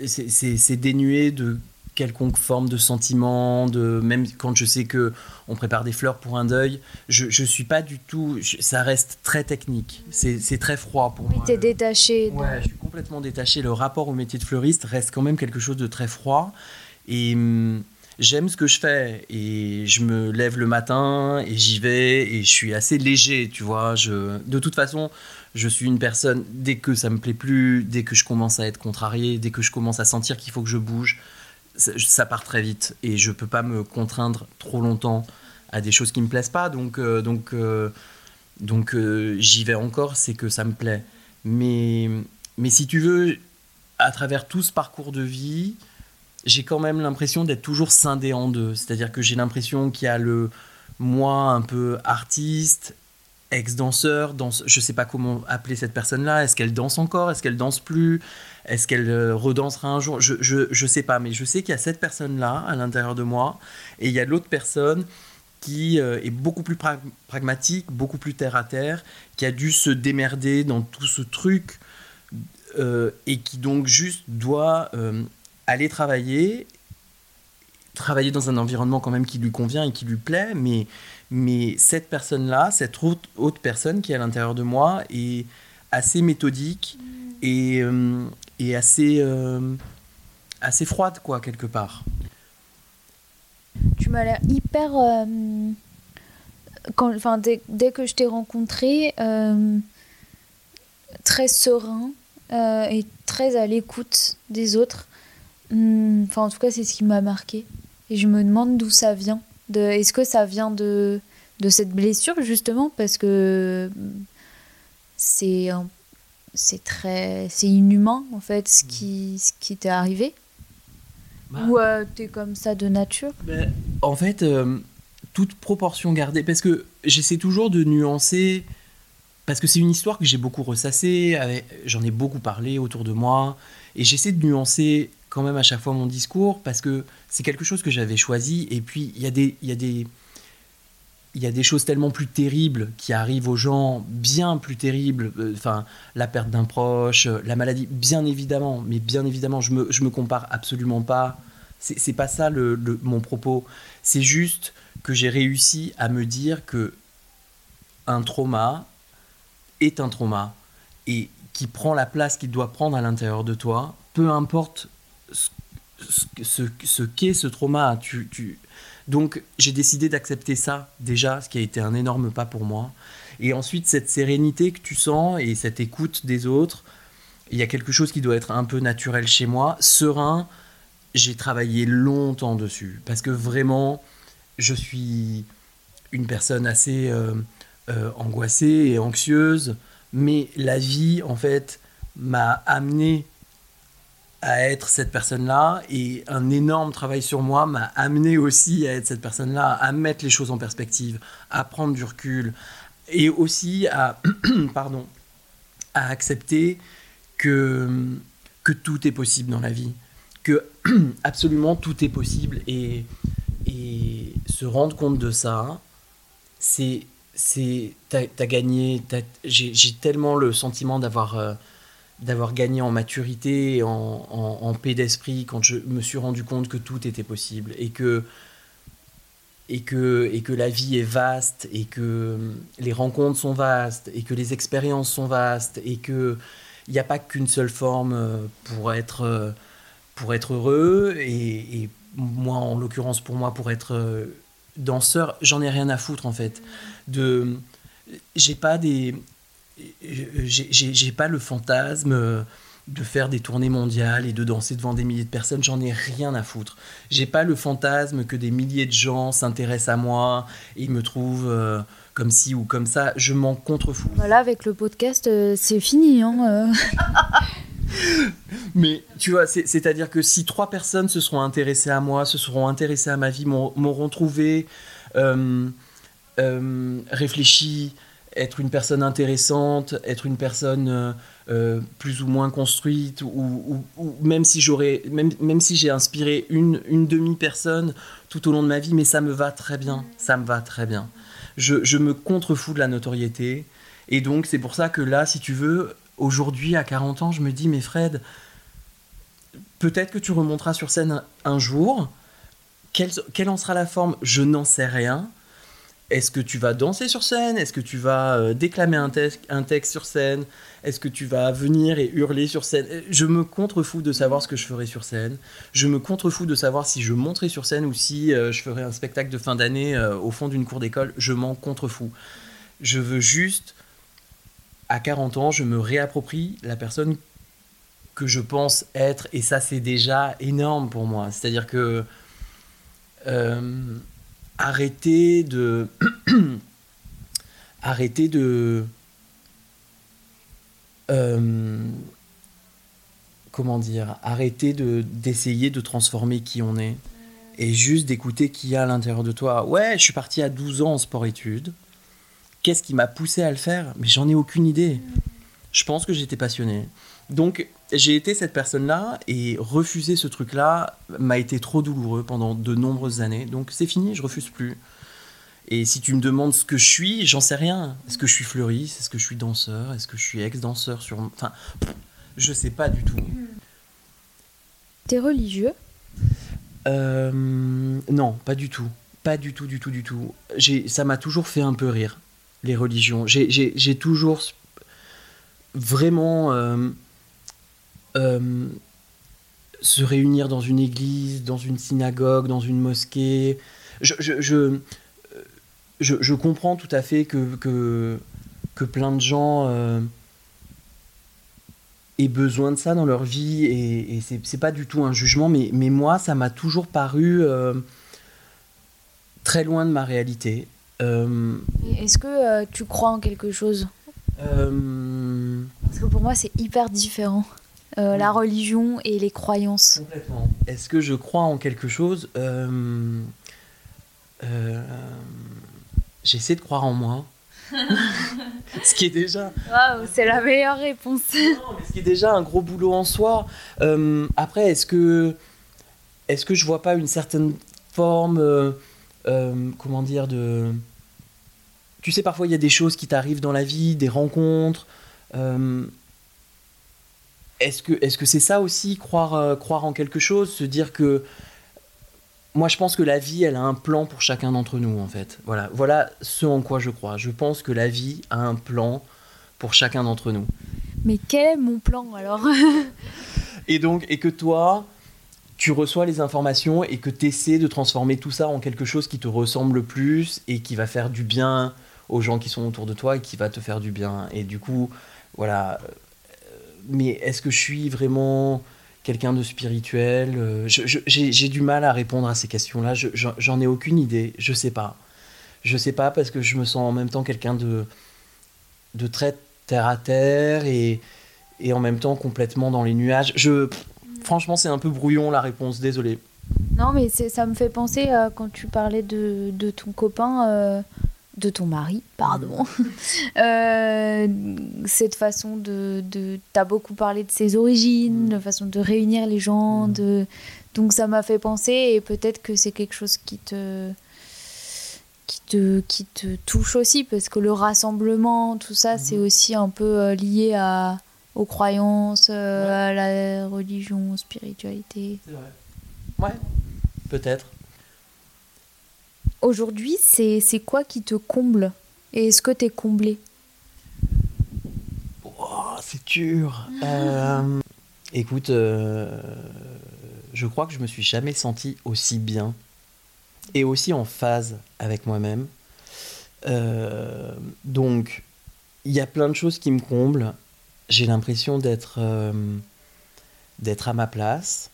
c'est dénué de quelconque forme de sentiment, de même quand je sais que on prépare des fleurs pour un deuil, je je suis pas du tout, ça reste très technique, c'est très froid pour oui, moi. Tu es détaché. Ouais, je suis complètement détaché. Le rapport au métier de fleuriste reste quand même quelque chose de très froid et hum, j'aime ce que je fais et je me lève le matin et j'y vais et je suis assez léger, tu vois. Je de toute façon je suis une personne, dès que ça me plaît plus, dès que je commence à être contrarié, dès que je commence à sentir qu'il faut que je bouge, ça part très vite et je peux pas me contraindre trop longtemps à des choses qui me plaisent pas donc euh, donc euh, donc euh, j'y vais encore c'est que ça me plaît mais mais si tu veux à travers tout ce parcours de vie, j'ai quand même l'impression d'être toujours scindé en deux. C'est-à-dire que j'ai l'impression qu'il y a le moi un peu artiste, ex-danseur, danse, je sais pas comment appeler cette personne-là. Est-ce qu'elle danse encore Est-ce qu'elle danse plus Est-ce qu'elle euh, redansera un jour je, je, je, sais pas, mais je sais qu'il y a cette personne-là à l'intérieur de moi et il y a l'autre personne qui euh, est beaucoup plus pragmatique, beaucoup plus terre à terre, qui a dû se démerder dans tout ce truc euh, et qui donc juste doit aller travailler, travailler dans un environnement quand même qui lui convient et qui lui plaît, mais, mais cette personne-là, cette autre, autre, personne qui est à l'intérieur de moi est assez méthodique et, euh, et assez, euh, assez froide, quoi, quelque part. Tu m'as l'air hyper... Euh, quand, enfin, dès, dès, que je t'ai rencontré, très serein et très à l'écoute des autres. Hmm, enfin, en tout cas, c'est ce qui m'a marqué. Et je me demande d'où ça vient. De, est-ce que ça vient de, de cette blessure, justement Parce que c'est, c'est très. C'est inhumain, en fait, ce qui, ce qui t'est arrivé? Bah. Ou euh, t'es comme ça de nature? Ben, En fait, euh, toute proportion gardée. Parce que j'essaie toujours de nuancer. Parce que c'est une histoire que j'ai beaucoup ressassée, j'en ai beaucoup parlé autour de moi, et j'essaie de nuancer quand même à chaque fois mon discours parce que c'est quelque chose que j'avais choisi et puis il y a des il y a des il y a des choses tellement plus terribles qui arrivent aux gens, bien plus terribles, euh, enfin la perte d'un proche, la maladie, bien évidemment, mais bien évidemment, je me, je me compare absolument pas. C'est pas ça le, mon propos. C'est juste que j'ai réussi à me dire que un trauma est un trauma et qui prend la place qu'il doit prendre à l'intérieur de toi, peu importe ce, qu'est ce trauma. Tu, tu... Donc j'ai décidé d'accepter ça déjà, ce qui a été un énorme pas pour moi. Et ensuite, cette sérénité que tu sens et cette écoute des autres, il y a quelque chose qui doit être un peu naturel chez moi. Serein, j'ai travaillé longtemps dessus. Parce que vraiment, je suis une personne assez euh, euh, angoissée et anxieuse. Mais la vie, en fait, m'a amené à être cette personne-là et un énorme travail sur moi m'a amené aussi à être cette personne-là, à mettre les choses en perspective, à prendre du recul et aussi à, pardon, à accepter que, que tout est possible dans la vie, que absolument tout est possible et, et se rendre compte de ça, c'est c'est t'as as gagné j'ai tellement le sentiment d'avoir euh, d'avoir gagné en maturité, en, en, paix d'esprit, quand je me suis rendu compte que tout était possible et que, et que, et que la vie est vaste et que les rencontres sont vastes et que les expériences sont vastes et qu'il n'y a pas qu'une seule forme euh, pour être, euh, pour être heureux et, et moi, en l'occurrence, pour moi, pour être euh, danseur, j'en ai rien à foutre en fait. De, j'ai pas des j'ai pas le fantasme de faire des tournées mondiales et de danser devant des milliers de personnes, j'en ai rien à foutre. J'ai pas le fantasme que des milliers de gens s'intéressent à moi et me trouvent euh, comme ci ou comme ça. Je m'en contrefous. Voilà, avec le podcast, euh, c'est fini. Hein, euh. Mais tu vois, c'est-à-dire que si trois personnes se seront intéressées à moi, se seront intéressées à ma vie, m'auront trouvé, réfléchi, être une personne intéressante, être une personne euh, euh, plus ou moins construite, ou, même si j'aurais, même, même si j'ai inspiré une, une demi-personne tout au long de ma vie, mais ça me va très bien, ça me va très bien. Je, je me contrefous de la notoriété, et donc c'est pour ça que là, si tu veux, aujourd'hui à 40 ans, je me dis, mais Fred, peut-être que tu remonteras sur scène un, jour, quelle, quelle en sera la forme? Je n'en sais rien est-ce que tu vas danser sur scène? Est-ce que tu vas euh, déclamer un, un, texte sur scène? Est-ce que tu vas venir et hurler sur scène? Euh, Je me contrefous de savoir ce que je ferai sur scène. Je me contrefous de savoir si je monterai sur scène ou si euh, je ferai un spectacle de fin d'année au fond d'une cour d'école. Je m'en contrefous. Je veux juste, à 40 ans, je me réapproprie la personne que je pense être, et ça c'est déjà énorme pour moi. C'est-à-dire que arrêter de arrêter de euh, comment dire, arrêter de d'essayer de transformer qui on est et juste d'écouter qui y a à l'intérieur de toi. Ouais, je suis parti à 12 ans en sport-études. Qu'est-ce qui m'a poussé à le faire? Mais j'en ai aucune idée. Je pense que j'étais passionné. Donc, j'ai été cette personne-là et refuser ce truc-là m'a été trop douloureux pendant de nombreuses années. Donc, c'est fini, je refuse plus. Et si tu me demandes ce que je suis, j'en sais rien. Est-ce que je suis fleuriste? Est-ce que je suis danseur? Est-ce que je suis ex-danseur sur... Enfin, je sais pas du tout. T'es religieux? Euh, non, pas du tout. Pas du tout, du tout, du tout. J'ai, ça m'a toujours fait un peu rire, les religions. J'ai, toujours vraiment euh, euh, se réunir dans une église, dans une synagogue, dans une mosquée. Je, je, je, je, je comprends tout à fait que, que, que plein de gens euh, aient besoin de ça dans leur vie et, et c'est, c'est pas du tout un jugement, mais, mais moi, ça m'a toujours paru euh, très loin de ma réalité. Euh, Est-ce que euh, tu crois en quelque chose? Euh, Parce que pour moi, c'est hyper différent. Euh, La religion et les croyances. Complètement. Est-ce que je crois en quelque chose Euh, euh, J'essaie de croire en moi. ce qui est déjà Waouh, c'est la meilleure réponse. Non, mais ce qui est déjà un gros boulot en soi. Euh, après, est-ce que est-ce que je vois pas une certaine forme, euh, euh, comment dire, de tu sais, parfois il y a des choses qui t'arrivent dans la vie, des rencontres. Est-ce que est-ce que c'est ça aussi croire euh, croire en quelque chose, se dire que moi je pense que la vie elle a un plan pour chacun d'entre nous en fait. Voilà, voilà ce en quoi je crois. Je pense que la vie a un plan pour chacun d'entre nous. Mais quel est mon plan alors? Et donc, et que toi, tu reçois les informations et que tu essaies de transformer tout ça en quelque chose qui te ressemble le plus et qui va faire du bien aux gens qui sont autour de toi et qui va te faire du bien. Et du coup, voilà. Euh, Mais est-ce que je suis vraiment quelqu'un de spirituel Euh, J'ai du mal à répondre à ces questions-là. Je- J'en ai aucune idée. Je sais pas. Je sais pas parce que je me sens en même temps quelqu'un de, de très terre à terre et, et en même temps complètement dans les nuages. Je, franchement, c'est un peu brouillon la réponse, désolé. Non, mais ça me fait penser à quand tu parlais de, de ton copain, euh, de ton mari, pardon. Euh, cette façon de. de T'as beaucoup parlé de ses origines, Mm. de façon de réunir les gens. Mm. De... Donc ça m'a fait penser, et peut-être que c'est quelque chose qui te. Qui te, qui te touche aussi, parce que le rassemblement, tout ça, c'est Mhm. aussi un peu euh, lié à, aux croyances, euh, à la religion, aux spiritualités. C'est vrai. Ouais, peut-être. Aujourd'hui, c'est c'est quoi qui te comble Et est-ce que tu es comblé? Oh, c'est dur. Euh, écoute, euh, je crois que je me suis jamais senti aussi bien et aussi en phase avec moi-même. Euh, donc, il y a plein de choses qui me comblent. J'ai l'impression d'être d'être à ma place.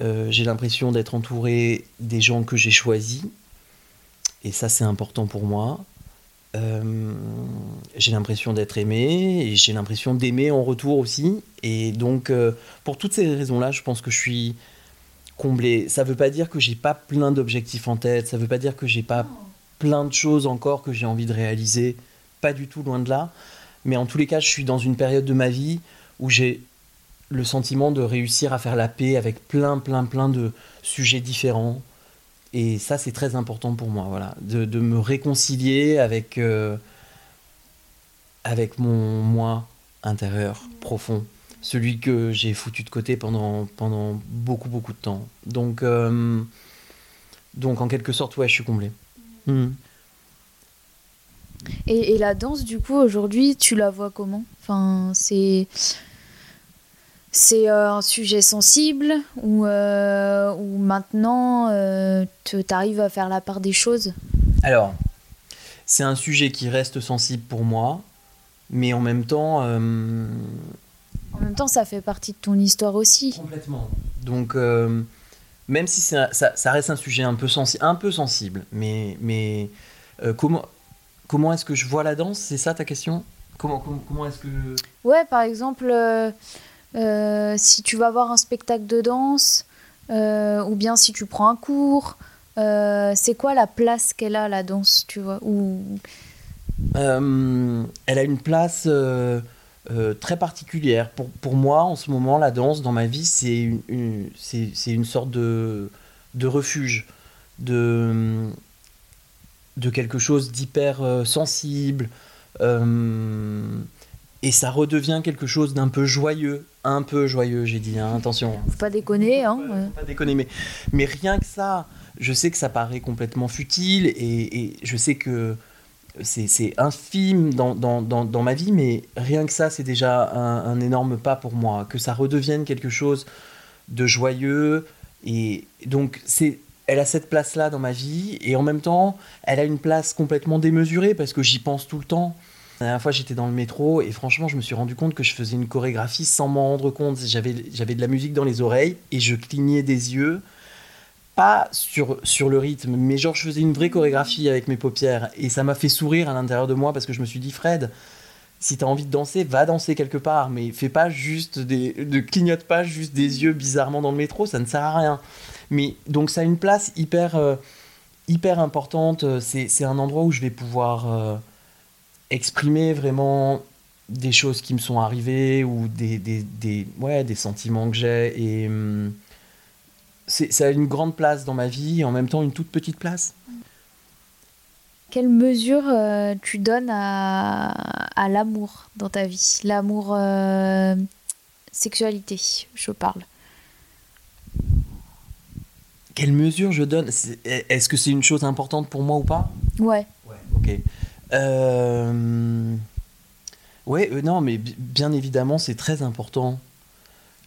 J'ai l'impression d'être entouré des gens que j'ai choisis. Et ça, c'est important pour moi. Euh, j'ai l'impression d'être aimé et j'ai l'impression d'aimer en retour aussi. Et donc, euh, pour toutes ces raisons-là, je pense que je suis comblé. Ça veut pas dire que j'ai pas plein d'objectifs en tête. Ça veut pas dire que j'ai pas plein de choses encore que j'ai envie de réaliser. Pas du tout, loin de là. Mais en tous les cas, je suis dans une période de ma vie où j'ai le sentiment de réussir à faire la paix avec plein, plein, plein de sujets différents. Et ça, c'est très important pour moi, voilà, de, de me réconcilier avec, euh, avec mon moi intérieur profond, celui que j'ai foutu de côté pendant, pendant beaucoup, beaucoup de temps. Donc, euh, donc en quelque sorte, ouais, je suis comblé. Mhm. et, et la danse, du coup, aujourd'hui, tu la vois comment? Enfin, c'est. C'est euh, un sujet sensible ou, euh, maintenant euh, tu arrives à faire la part des choses? Alors, c'est un sujet qui reste sensible pour moi, mais en même temps... euh, En même temps, ça fait partie de ton histoire aussi. Complètement. Donc, même si un- ça, ça reste un sujet un peu, sensi- un peu sensible, mais, mais comment, comment est-ce que je vois la danse? C'est ça ta question? Comment, comment, comment est-ce que... Ouais, par exemple, si tu vas voir un spectacle de danse, euh, ou bien si tu prends un cours. Euh, c'est quoi la place qu'elle a, la danse, tu vois. Elle a une place très particulière. Pour, pour, moi, en ce moment, la danse, dans ma vie, c'est une, une une sorte de, de refuge, de, de quelque chose d'hyper sensible. Et ça redevient quelque chose d'un peu joyeux, un peu joyeux, j'ai dit, hein, attention. Faut pas déconner, hein. faut pas déconner, mais, mais rien que ça, je sais que ça paraît complètement futile et, je sais que c'est infime dans, dans, dans, dans, ma vie, mais rien que ça, c'est déjà un, un, énorme pas pour moi. Que ça redevienne quelque chose de joyeux. Et donc, c'est elle a cette place-là dans ma vie, et en même temps, elle a une place complètement démesurée parce que j'y pense tout le temps. La dernière fois, j'étais dans le métro et franchement, je me suis rendu compte que je faisais une chorégraphie sans m'en rendre compte. J'avais, j'avais de la musique dans les oreilles et je clignais des yeux. Pas sur, sur le rythme, mais genre je faisais une vraie chorégraphie avec mes paupières. Et ça m'a fait sourire à l'intérieur de moi parce que je me suis dit, Fred, si tu as envie de danser, va danser quelque part, mais fais pas juste des, ne clignote pas juste des yeux bizarrement dans le métro, ça ne sert à rien. Mais donc ça a une place hyper, euh, hyper importante. C'est, c'est un endroit où je vais pouvoir euh, exprimer vraiment des choses qui me sont arrivées ou des, des, des ouais, des sentiments que j'ai. Et hum, ça a une grande place dans ma vie et en même temps une toute petite place. Quelle mesure euh, tu donnes à, à l'amour dans ta vie? L'amour euh, sexualité, je parle. Quelle mesure je donne? Est-ce que c'est une chose importante pour moi ou pas? Ouais. Ouais, ok. Euh... Ouais, euh, non, mais bien évidemment, c'est très important.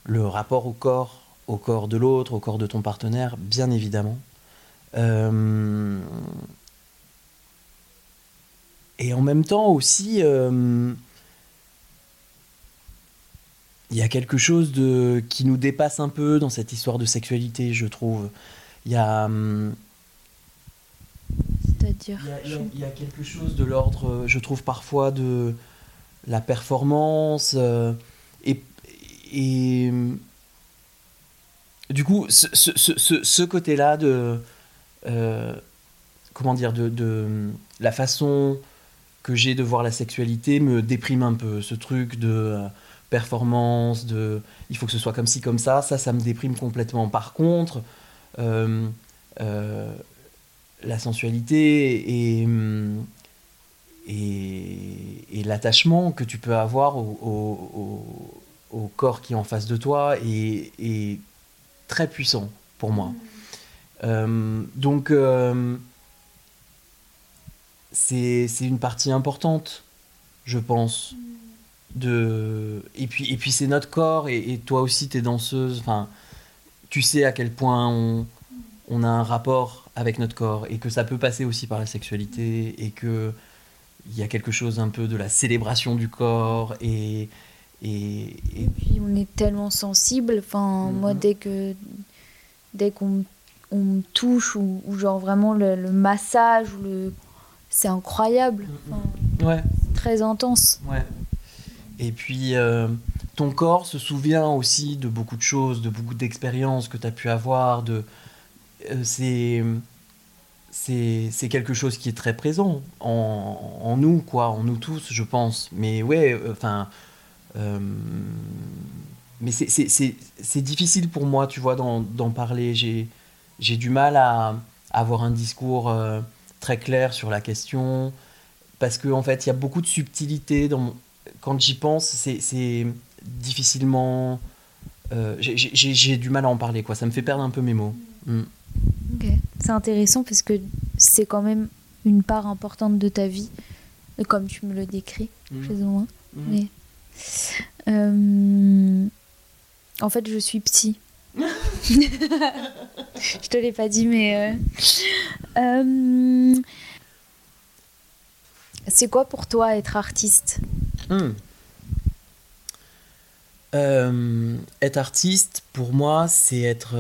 Le rapport au corps, au corps de l'autre, au corps de ton partenaire, bien évidemment. Euh... Et en même temps aussi, euh... il y a quelque chose de qui nous dépasse un peu dans cette histoire de sexualité, je trouve. Il y a hum, c'est-à-dire il, y a quelque chose de l'ordre, euh, je trouve parfois, de la performance. Euh, et, et, du coup, ce, ce, ce, ce côté-là de. Euh, comment dire de, de, la façon que j'ai de voir la sexualité me déprime un peu. Ce truc de performance, de il faut que ce soit comme ci, comme ça, ça, ça me déprime complètement. Par contre, euh, euh, la sensualité et, et, l'attachement que tu peux avoir au, corps qui est en face de toi est, très puissant pour moi. Mm. Euh, donc, euh, c'est une partie importante, je pense. Mm. De... Et puis, et puis c'est notre corps, et, toi aussi, tu es danseuse. Enfin, tu sais à quel point on, on a un rapport avec notre corps et que ça peut passer aussi par la sexualité et que il y a quelque chose un peu de la célébration du corps et et, et... puis on est tellement sensible. Enfin moi mhm. dès que dès qu'on on me touche ou, genre vraiment le, massage ou le c'est incroyable. Mhm. ouais. très intense. Ouais. Et puis euh, ton corps se souvient aussi de beaucoup de choses de beaucoup d'expériences que tu as pu avoir de c'est c'est quelque chose qui est très présent en, en, nous, quoi, en nous tous, je pense. Mais ouais, euh, enfin. Euh, mais c'est difficile pour moi, tu vois, d'en parler. J'ai du mal à, avoir un discours très clair sur la question. Parce qu'en en fait, il y a beaucoup de subtilité. Dans Quand j'y pense, c'est difficilement. J'ai du mal à en parler, quoi. Ça me fait perdre un peu mes mots. Mm. C'est intéressant parce que c'est quand même une part importante de ta vie, comme tu me le décris, mmh. plus ou moins. Mmh. Euh, en fait, je suis psy. je te l'ai pas dit, mais. Euh, euh, c'est quoi pour toi être artiste? Mmh. Être artiste, pour moi, c'est être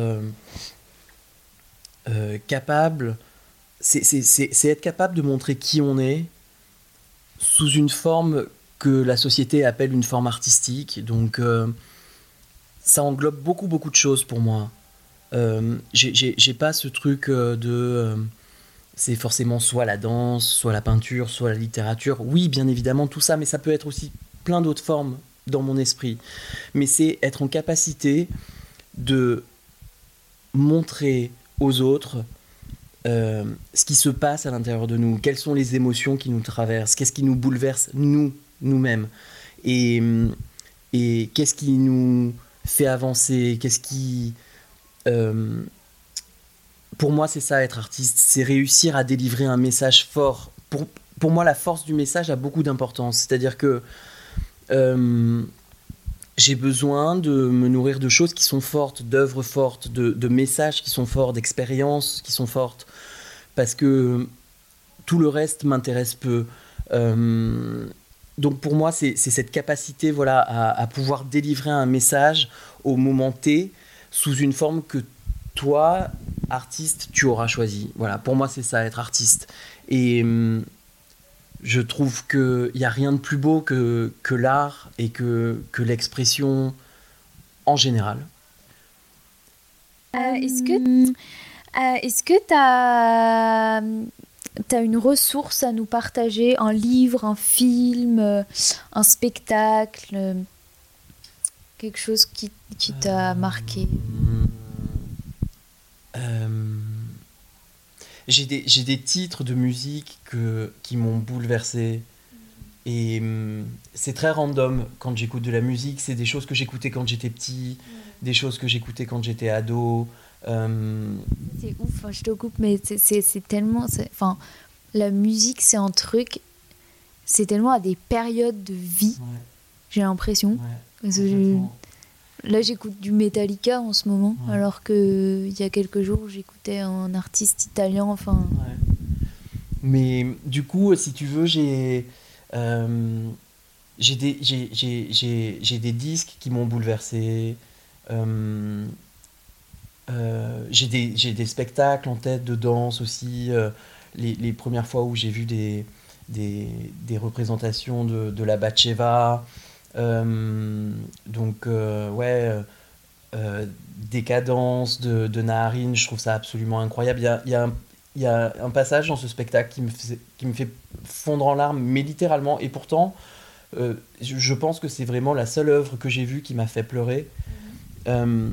euh, capable, c'est être capable de montrer qui on est sous une forme que la société appelle une forme artistique. Donc, euh, ça englobe beaucoup, beaucoup de choses pour moi. Euh, j'ai pas ce truc euh, de. C'est forcément soit la danse, soit la peinture, soit la littérature. Oui, bien évidemment, tout ça, mais ça peut être aussi plein d'autres formes dans mon esprit. Mais c'est être en capacité de montrer aux autres ce qui se passe à l'intérieur de nous, quelles sont les émotions qui nous traversent, qu'est-ce qui nous bouleverse, nous, nous-mêmes, et, et qu'est-ce qui nous fait avancer, qu'est-ce qui... Euh, pour moi, c'est ça être artiste, c'est réussir à délivrer un message fort. Pour, pour moi, la force du message a beaucoup d'importance. C'est-à-dire que euh, j'ai besoin de me nourrir de choses qui sont fortes, d'œuvres fortes, de, messages qui sont forts, d'expériences qui sont fortes. Parce que tout le reste m'intéresse peu. Euh, donc pour moi, c'est cette capacité voilà, à, pouvoir délivrer un message au moment T sous une forme que toi, artiste, tu auras choisi. Voilà, pour moi, c'est ça, être artiste. Et hum, je trouve qu'il n'y a rien de plus beau que, que l'art et que, que l'expression en général. Euh, est-ce que euh, est-ce que tu as tu as une ressource à nous partager, un livre, un film, euh, un spectacle, euh, quelque chose qui, qui t'a euh, marqué? J'ai des, des, titres de musique que, qui m'ont bouleversé. Et hum, c'est très random quand j'écoute de la musique. C'est des choses que j'écoutais quand j'étais petit, des choses que j'écoutais quand j'étais ado. Euh, c'est ouf, je te coupe, mais c'est tellement. Enfin, la musique, c'est un truc. C'est tellement à des périodes de vie, j'ai l'impression. Là, j'écoute du Metallica en ce moment, alors que il y a quelques jours, j'écoutais un artiste italien. Enfin. Mais du coup, si tu veux, j'ai. Euh, j'ai des, des disques qui m'ont bouleversé. Euh, euh, j'ai des, des, spectacles en tête de danse aussi. Les, les, premières fois où j'ai vu des, des, des, représentations de, de la Batcheva. Euh, donc, ouais, Décadence de, de Naharine, je trouve ça absolument incroyable. Il y a, y, a un, y a, un passage dans ce spectacle qui me, fait, qui me fait fondre en larmes, mais littéralement. Et pourtant, je, je, pense que c'est vraiment la seule œuvre que j'ai vue qui m'a fait pleurer. Mmh.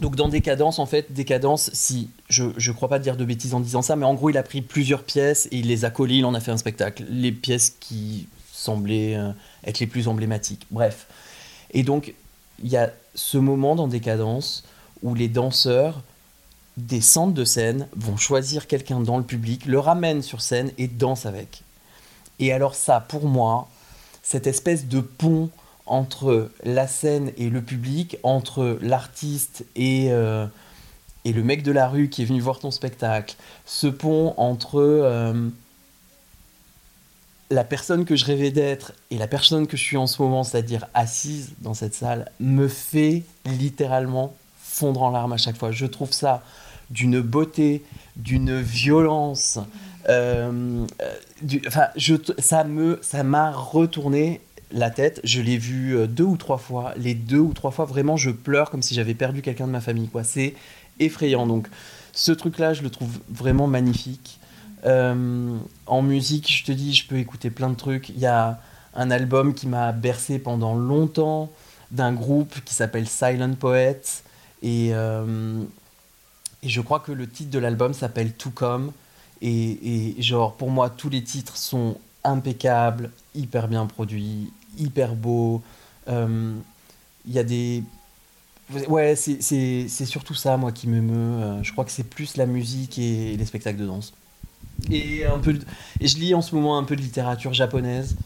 Donc dans Décadence, en fait, Décadence, si je ne crois pas dire de bêtises en disant ça, mais en gros, il a pris plusieurs pièces et il les a collées, il en a fait un spectacle. Les pièces qui semblaient euh, être les plus emblématiques. Bref. Et donc, il y a ce moment dans Décadence où les danseurs descendent de scène, vont choisir quelqu'un dans le public, le ramènent sur scène et dansent avec. Et alors ça, pour moi, cette espèce de pont entre la scène et le public, entre l'artiste et, euh, et le mec de la rue qui est venu voir ton spectacle, ce pont entre euh, la personne que je rêvais d'être et la personne que je suis en ce moment, c'est-à-dire assise dans cette salle, me fait littéralement fondre en larmes à chaque fois. Je trouve ça d'une beauté, d'une violence. Euh, enfin, ça me, ça m'a retourné la tête. Je l'ai vu euh, deux ou trois fois. Les deux ou trois fois, vraiment, je pleure comme si j'avais perdu quelqu'un de ma famille. C'est effrayant. Donc, ce truc-là, je le trouve vraiment magnifique. Euh, en musique, je te dis, je peux écouter plein de trucs. Il y a un album qui m'a bercé pendant longtemps d'un groupe qui s'appelle Silent Poets. Et, euh, je crois que le titre de l'album s'appelle To Come. Et, genre, pour moi, tous les titres sont impeccables, hyper bien produits, hyper beau. Euh, il y a des. Ouais, c'est surtout ça, moi, qui me meut. Je crois que c'est plus la musique et les spectacles de danse. Et, un peu et je lis en ce moment un peu de littérature japonaise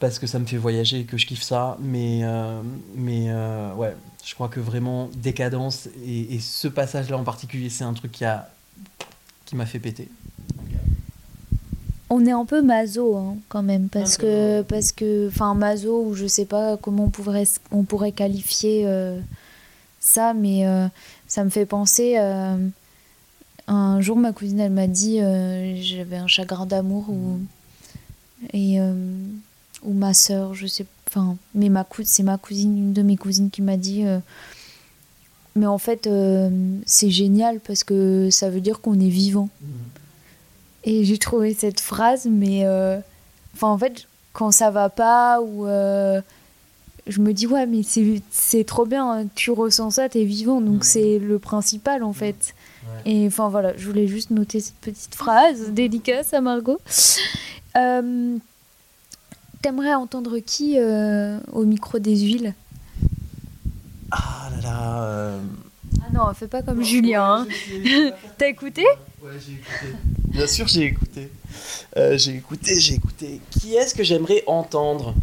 parce que ça me fait voyager et que je kiffe ça. Mais, euh, mais ouais, je crois que vraiment Décadence et, et ce passage-là en particulier, c'est un truc qui a qui m'a fait péter on est un peu maso hein, quand même parce que parce que enfin maso ou je sais pas comment on pourrait on pourrait qualifier euh, ça mais euh, ça me fait penser euh, un jour ma cousine elle m'a dit j'avais un chagrin d'amour ou et ou ma sœur je sais enfin mais ma c'est ma cousine une de mes cousines qui m'a dit mais en fait, euh, c'est génial parce que ça veut dire qu'on est vivant. Et j'ai trouvé cette phrase, mais euh, enfin, en fait, quand ça va pas ou euh, je me dis, ouais, mais c'est- trop bien, hein, tu ressens ça, t'es vivant, donc Mhm. c'est le principal en fait. Ouais. Et enfin voilà, je voulais juste noter cette petite phrase dédicace à Margot. Euh, T'aimerais entendre qui euh, au micro des huiles? Ah là là. euh, Ah non, fais pas comme Julien. hein. T'as écouté? Ouais, j'ai écouté. Bien sûr, j'ai écouté. Euh, j'ai écouté, j'ai écouté. Qui est-ce que j'aimerais entendre?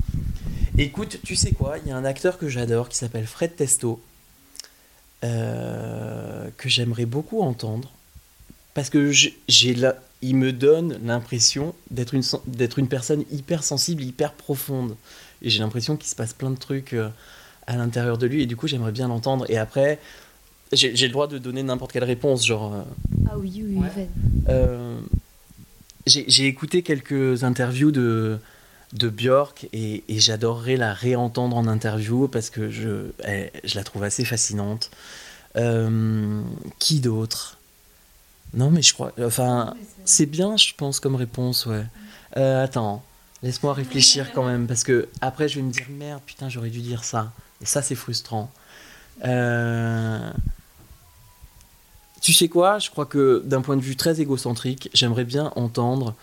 Écoute, tu sais quoi? Il y a un acteur que j'adore qui s'appelle Fred Testo, euh, que j'aimerais beaucoup entendre. Parce que j'ai la- il me donne l'impression d'être une, d'être une personne hyper sensible, hyper profonde. Et j'ai l'impression qu'il se passe plein de trucs euh, à l'intérieur de lui. Et du coup, j'aimerais bien l'entendre. Et après, j'ai le droit de donner n'importe quelle réponse, genre. euh, Ah oui, oui, Ouais. vas-y. euh, j'ai j'ai écouté quelques interviews de, de Björk et, j'adorerais la réentendre en interview parce que je, je la trouve assez fascinante. Euh, qui d'autre? Non, mais je crois. Enfin, c'est bien, je pense, comme réponse, ouais. Euh, attends, laisse-moi réfléchir quand même parce que après, je vais me dire merde, putain, j'aurais dû dire ça. Et ça, c'est frustrant. Euh, tu sais quoi? Je crois que d'un point de vue très égocentrique, j'aimerais bien entendre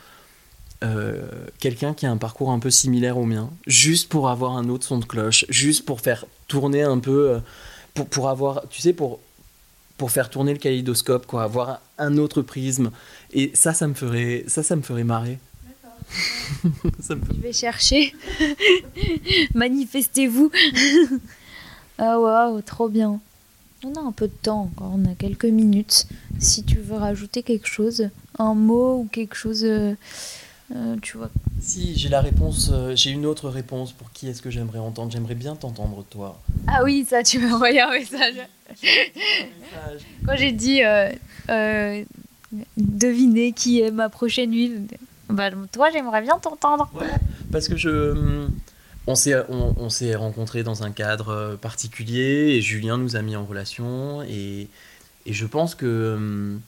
euh, quelqu'un qui a un parcours un peu similaire au mien, juste pour avoir un autre son de cloche, juste pour faire tourner un peu, euh, pour, pour avoir, tu sais, pour, pour faire tourner le kaléidoscope, quoi, avoir un autre prisme. Et ça, ça me ferait, ça, ça me ferait marrer. Ça me fait- Je vais chercher. Manifestez-vous. ah waouh, trop bien. On a un peu de temps encore, on a quelques minutes. Si tu veux rajouter quelque chose, un mot ou quelque chose, euh, tu vois. Si j'ai la réponse, euh, j'ai une autre réponse pour qui est-ce que j'aimerais entendre? J'aimerais bien t'entendre toi. Ah oui, ça, tu m'as envoyé un message. Quand j'ai dit euh, euh, deviner qui est ma prochaine huile, bah, toi, j'aimerais bien t'entendre. Parce que je. On s'est, on, on s'est rencontrés dans un cadre particulier et Julien nous a mis en relation et, et je pense que.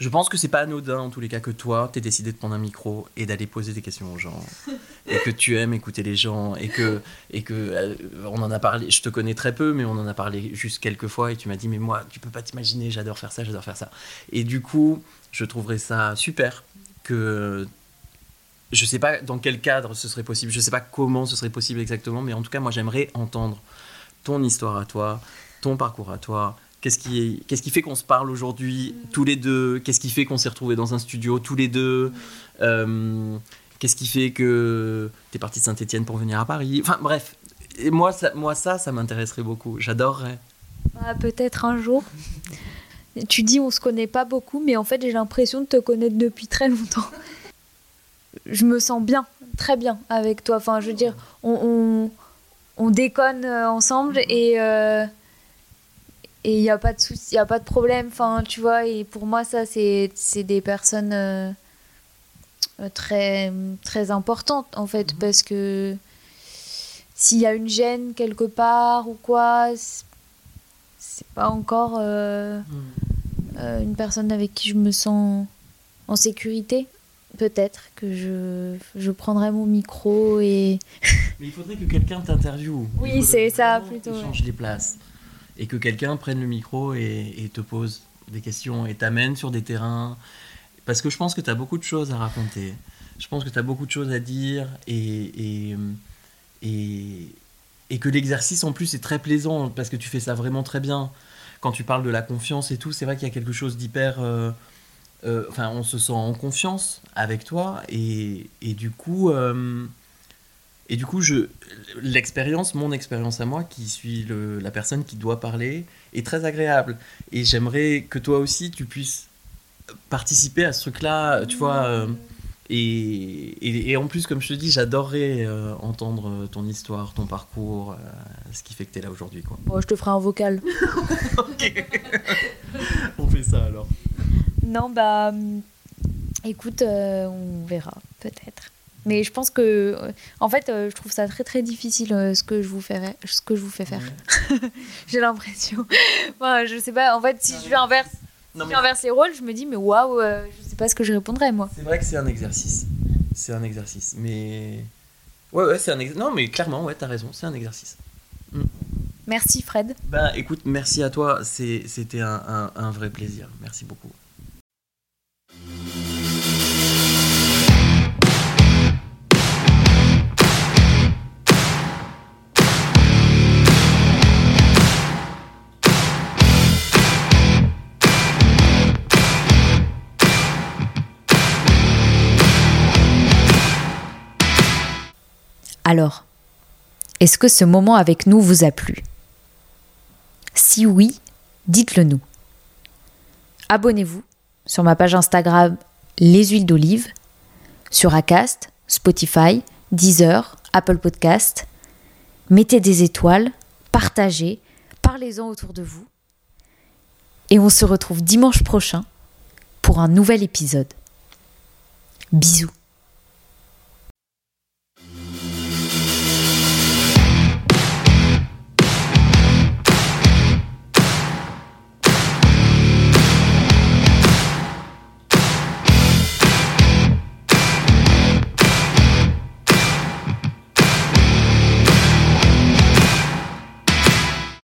Je pense que c'est pas anodin en tous les cas que toi, t'aies décidé de prendre un micro et d'aller poser des questions aux gens et que tu aimes écouter les gens et que et que euh, on en a parlé. Je te connais très peu, mais on en a parlé juste quelques fois et tu m'as dit mais moi tu peux pas t'imaginer, j'adore faire ça, j'adore faire ça. Et du coup, je trouverais ça super que je sais pas dans quel cadre ce serait possible, je sais pas comment ce serait possible exactement, mais en tout cas, moi j'aimerais entendre ton histoire à toi, ton parcours à toi. Qu'est-ce qui, qu'est-ce qui fait qu'on se parle aujourd'hui tous les deux? Qu'est-ce qui fait qu'on s'est retrouvés dans un studio tous les deux? Euh, Qu'est-ce qui fait que tu es parti de Saint-Etienne pour venir à Paris? Enfin bref, moi ça, moi, ça, ça m'intéresserait beaucoup. J'adorerais. Bah, Peut-être un jour. Tu dis on se connaît pas beaucoup, mais en fait j'ai l'impression de te connaître depuis très longtemps. Je me sens bien, très bien avec toi. Enfin, je veux dire, on, on, on déconne euh, ensemble et euh, et il n'y a pas de souci, il a pas de problème. Enfin, tu vois, et pour moi ça c'est des personnes euh, euh, très très importantes en fait parce que s'il y a une gêne quelque part ou quoi, c'est- pas encore euh, euh, une personne avec qui je me sens en sécurité. Peut-être que je, je prendrai mon micro et. Mais il faudrait que quelqu'un t'interviewe. Oui, c'est ça, plutôt, que changes les places. Et que quelqu'un prenne le micro et, te pose des questions et t'amène sur des terrains. Parce que je pense que tu as beaucoup de choses à raconter. Je pense que tu as beaucoup de choses à dire et, et, et, et que l'exercice en plus est très plaisant parce que tu fais ça vraiment très bien. Quand tu parles de la confiance et tout, c'est vrai qu'il y a quelque chose d'hyper. euh, euh, enfin, on se sent en confiance avec toi et, et du coup. euh, et du coup, je, l'expérience, mon expérience à moi, qui suis le- la personne qui doit parler, est très agréable. Et j'aimerais que toi aussi, tu puisses participer à ce truc-là, tu vois. euh, et, et, et en plus, comme je te dis, j'adorerais euh, entendre ton histoire, ton parcours, euh, ce qui fait que tu es là aujourd'hui. Quoi. Je te ferai un vocal. On fait ça alors. Non, bah. hum, Écoute, on verra, peut-être. Mais je pense que, euh, en fait, euh, je trouve ça très très difficile euh, ce que je vous fais, ce que je vous fais faire. J'ai l'impression. Moi, je sais pas. En fait, si je inverse, Non, si mais j'inverse les rôles, je me dis mais waouh, je sais pas ce que je répondrais moi. c'est vrai que c'est un exercice. C'est un exercice. Mais. Ouais, ouais, c'est un exercice. Non, mais clairement, ouais, t'as raison, c'est un exercice. Merci Fred. Bah écoute, merci à toi, c'était un, un- un vrai plaisir. Merci beaucoup. Alors, est-ce que ce moment avec nous vous a plu? Si oui, dites-le nous. Abonnez-vous sur ma page Instagram Les Huiles d'Olive, sur Acast, Spotify, Deezer, Apple Podcast. Mettez des étoiles, partagez, parlez-en autour de vous. Et on se retrouve dimanche prochain pour un nouvel épisode. Bisous.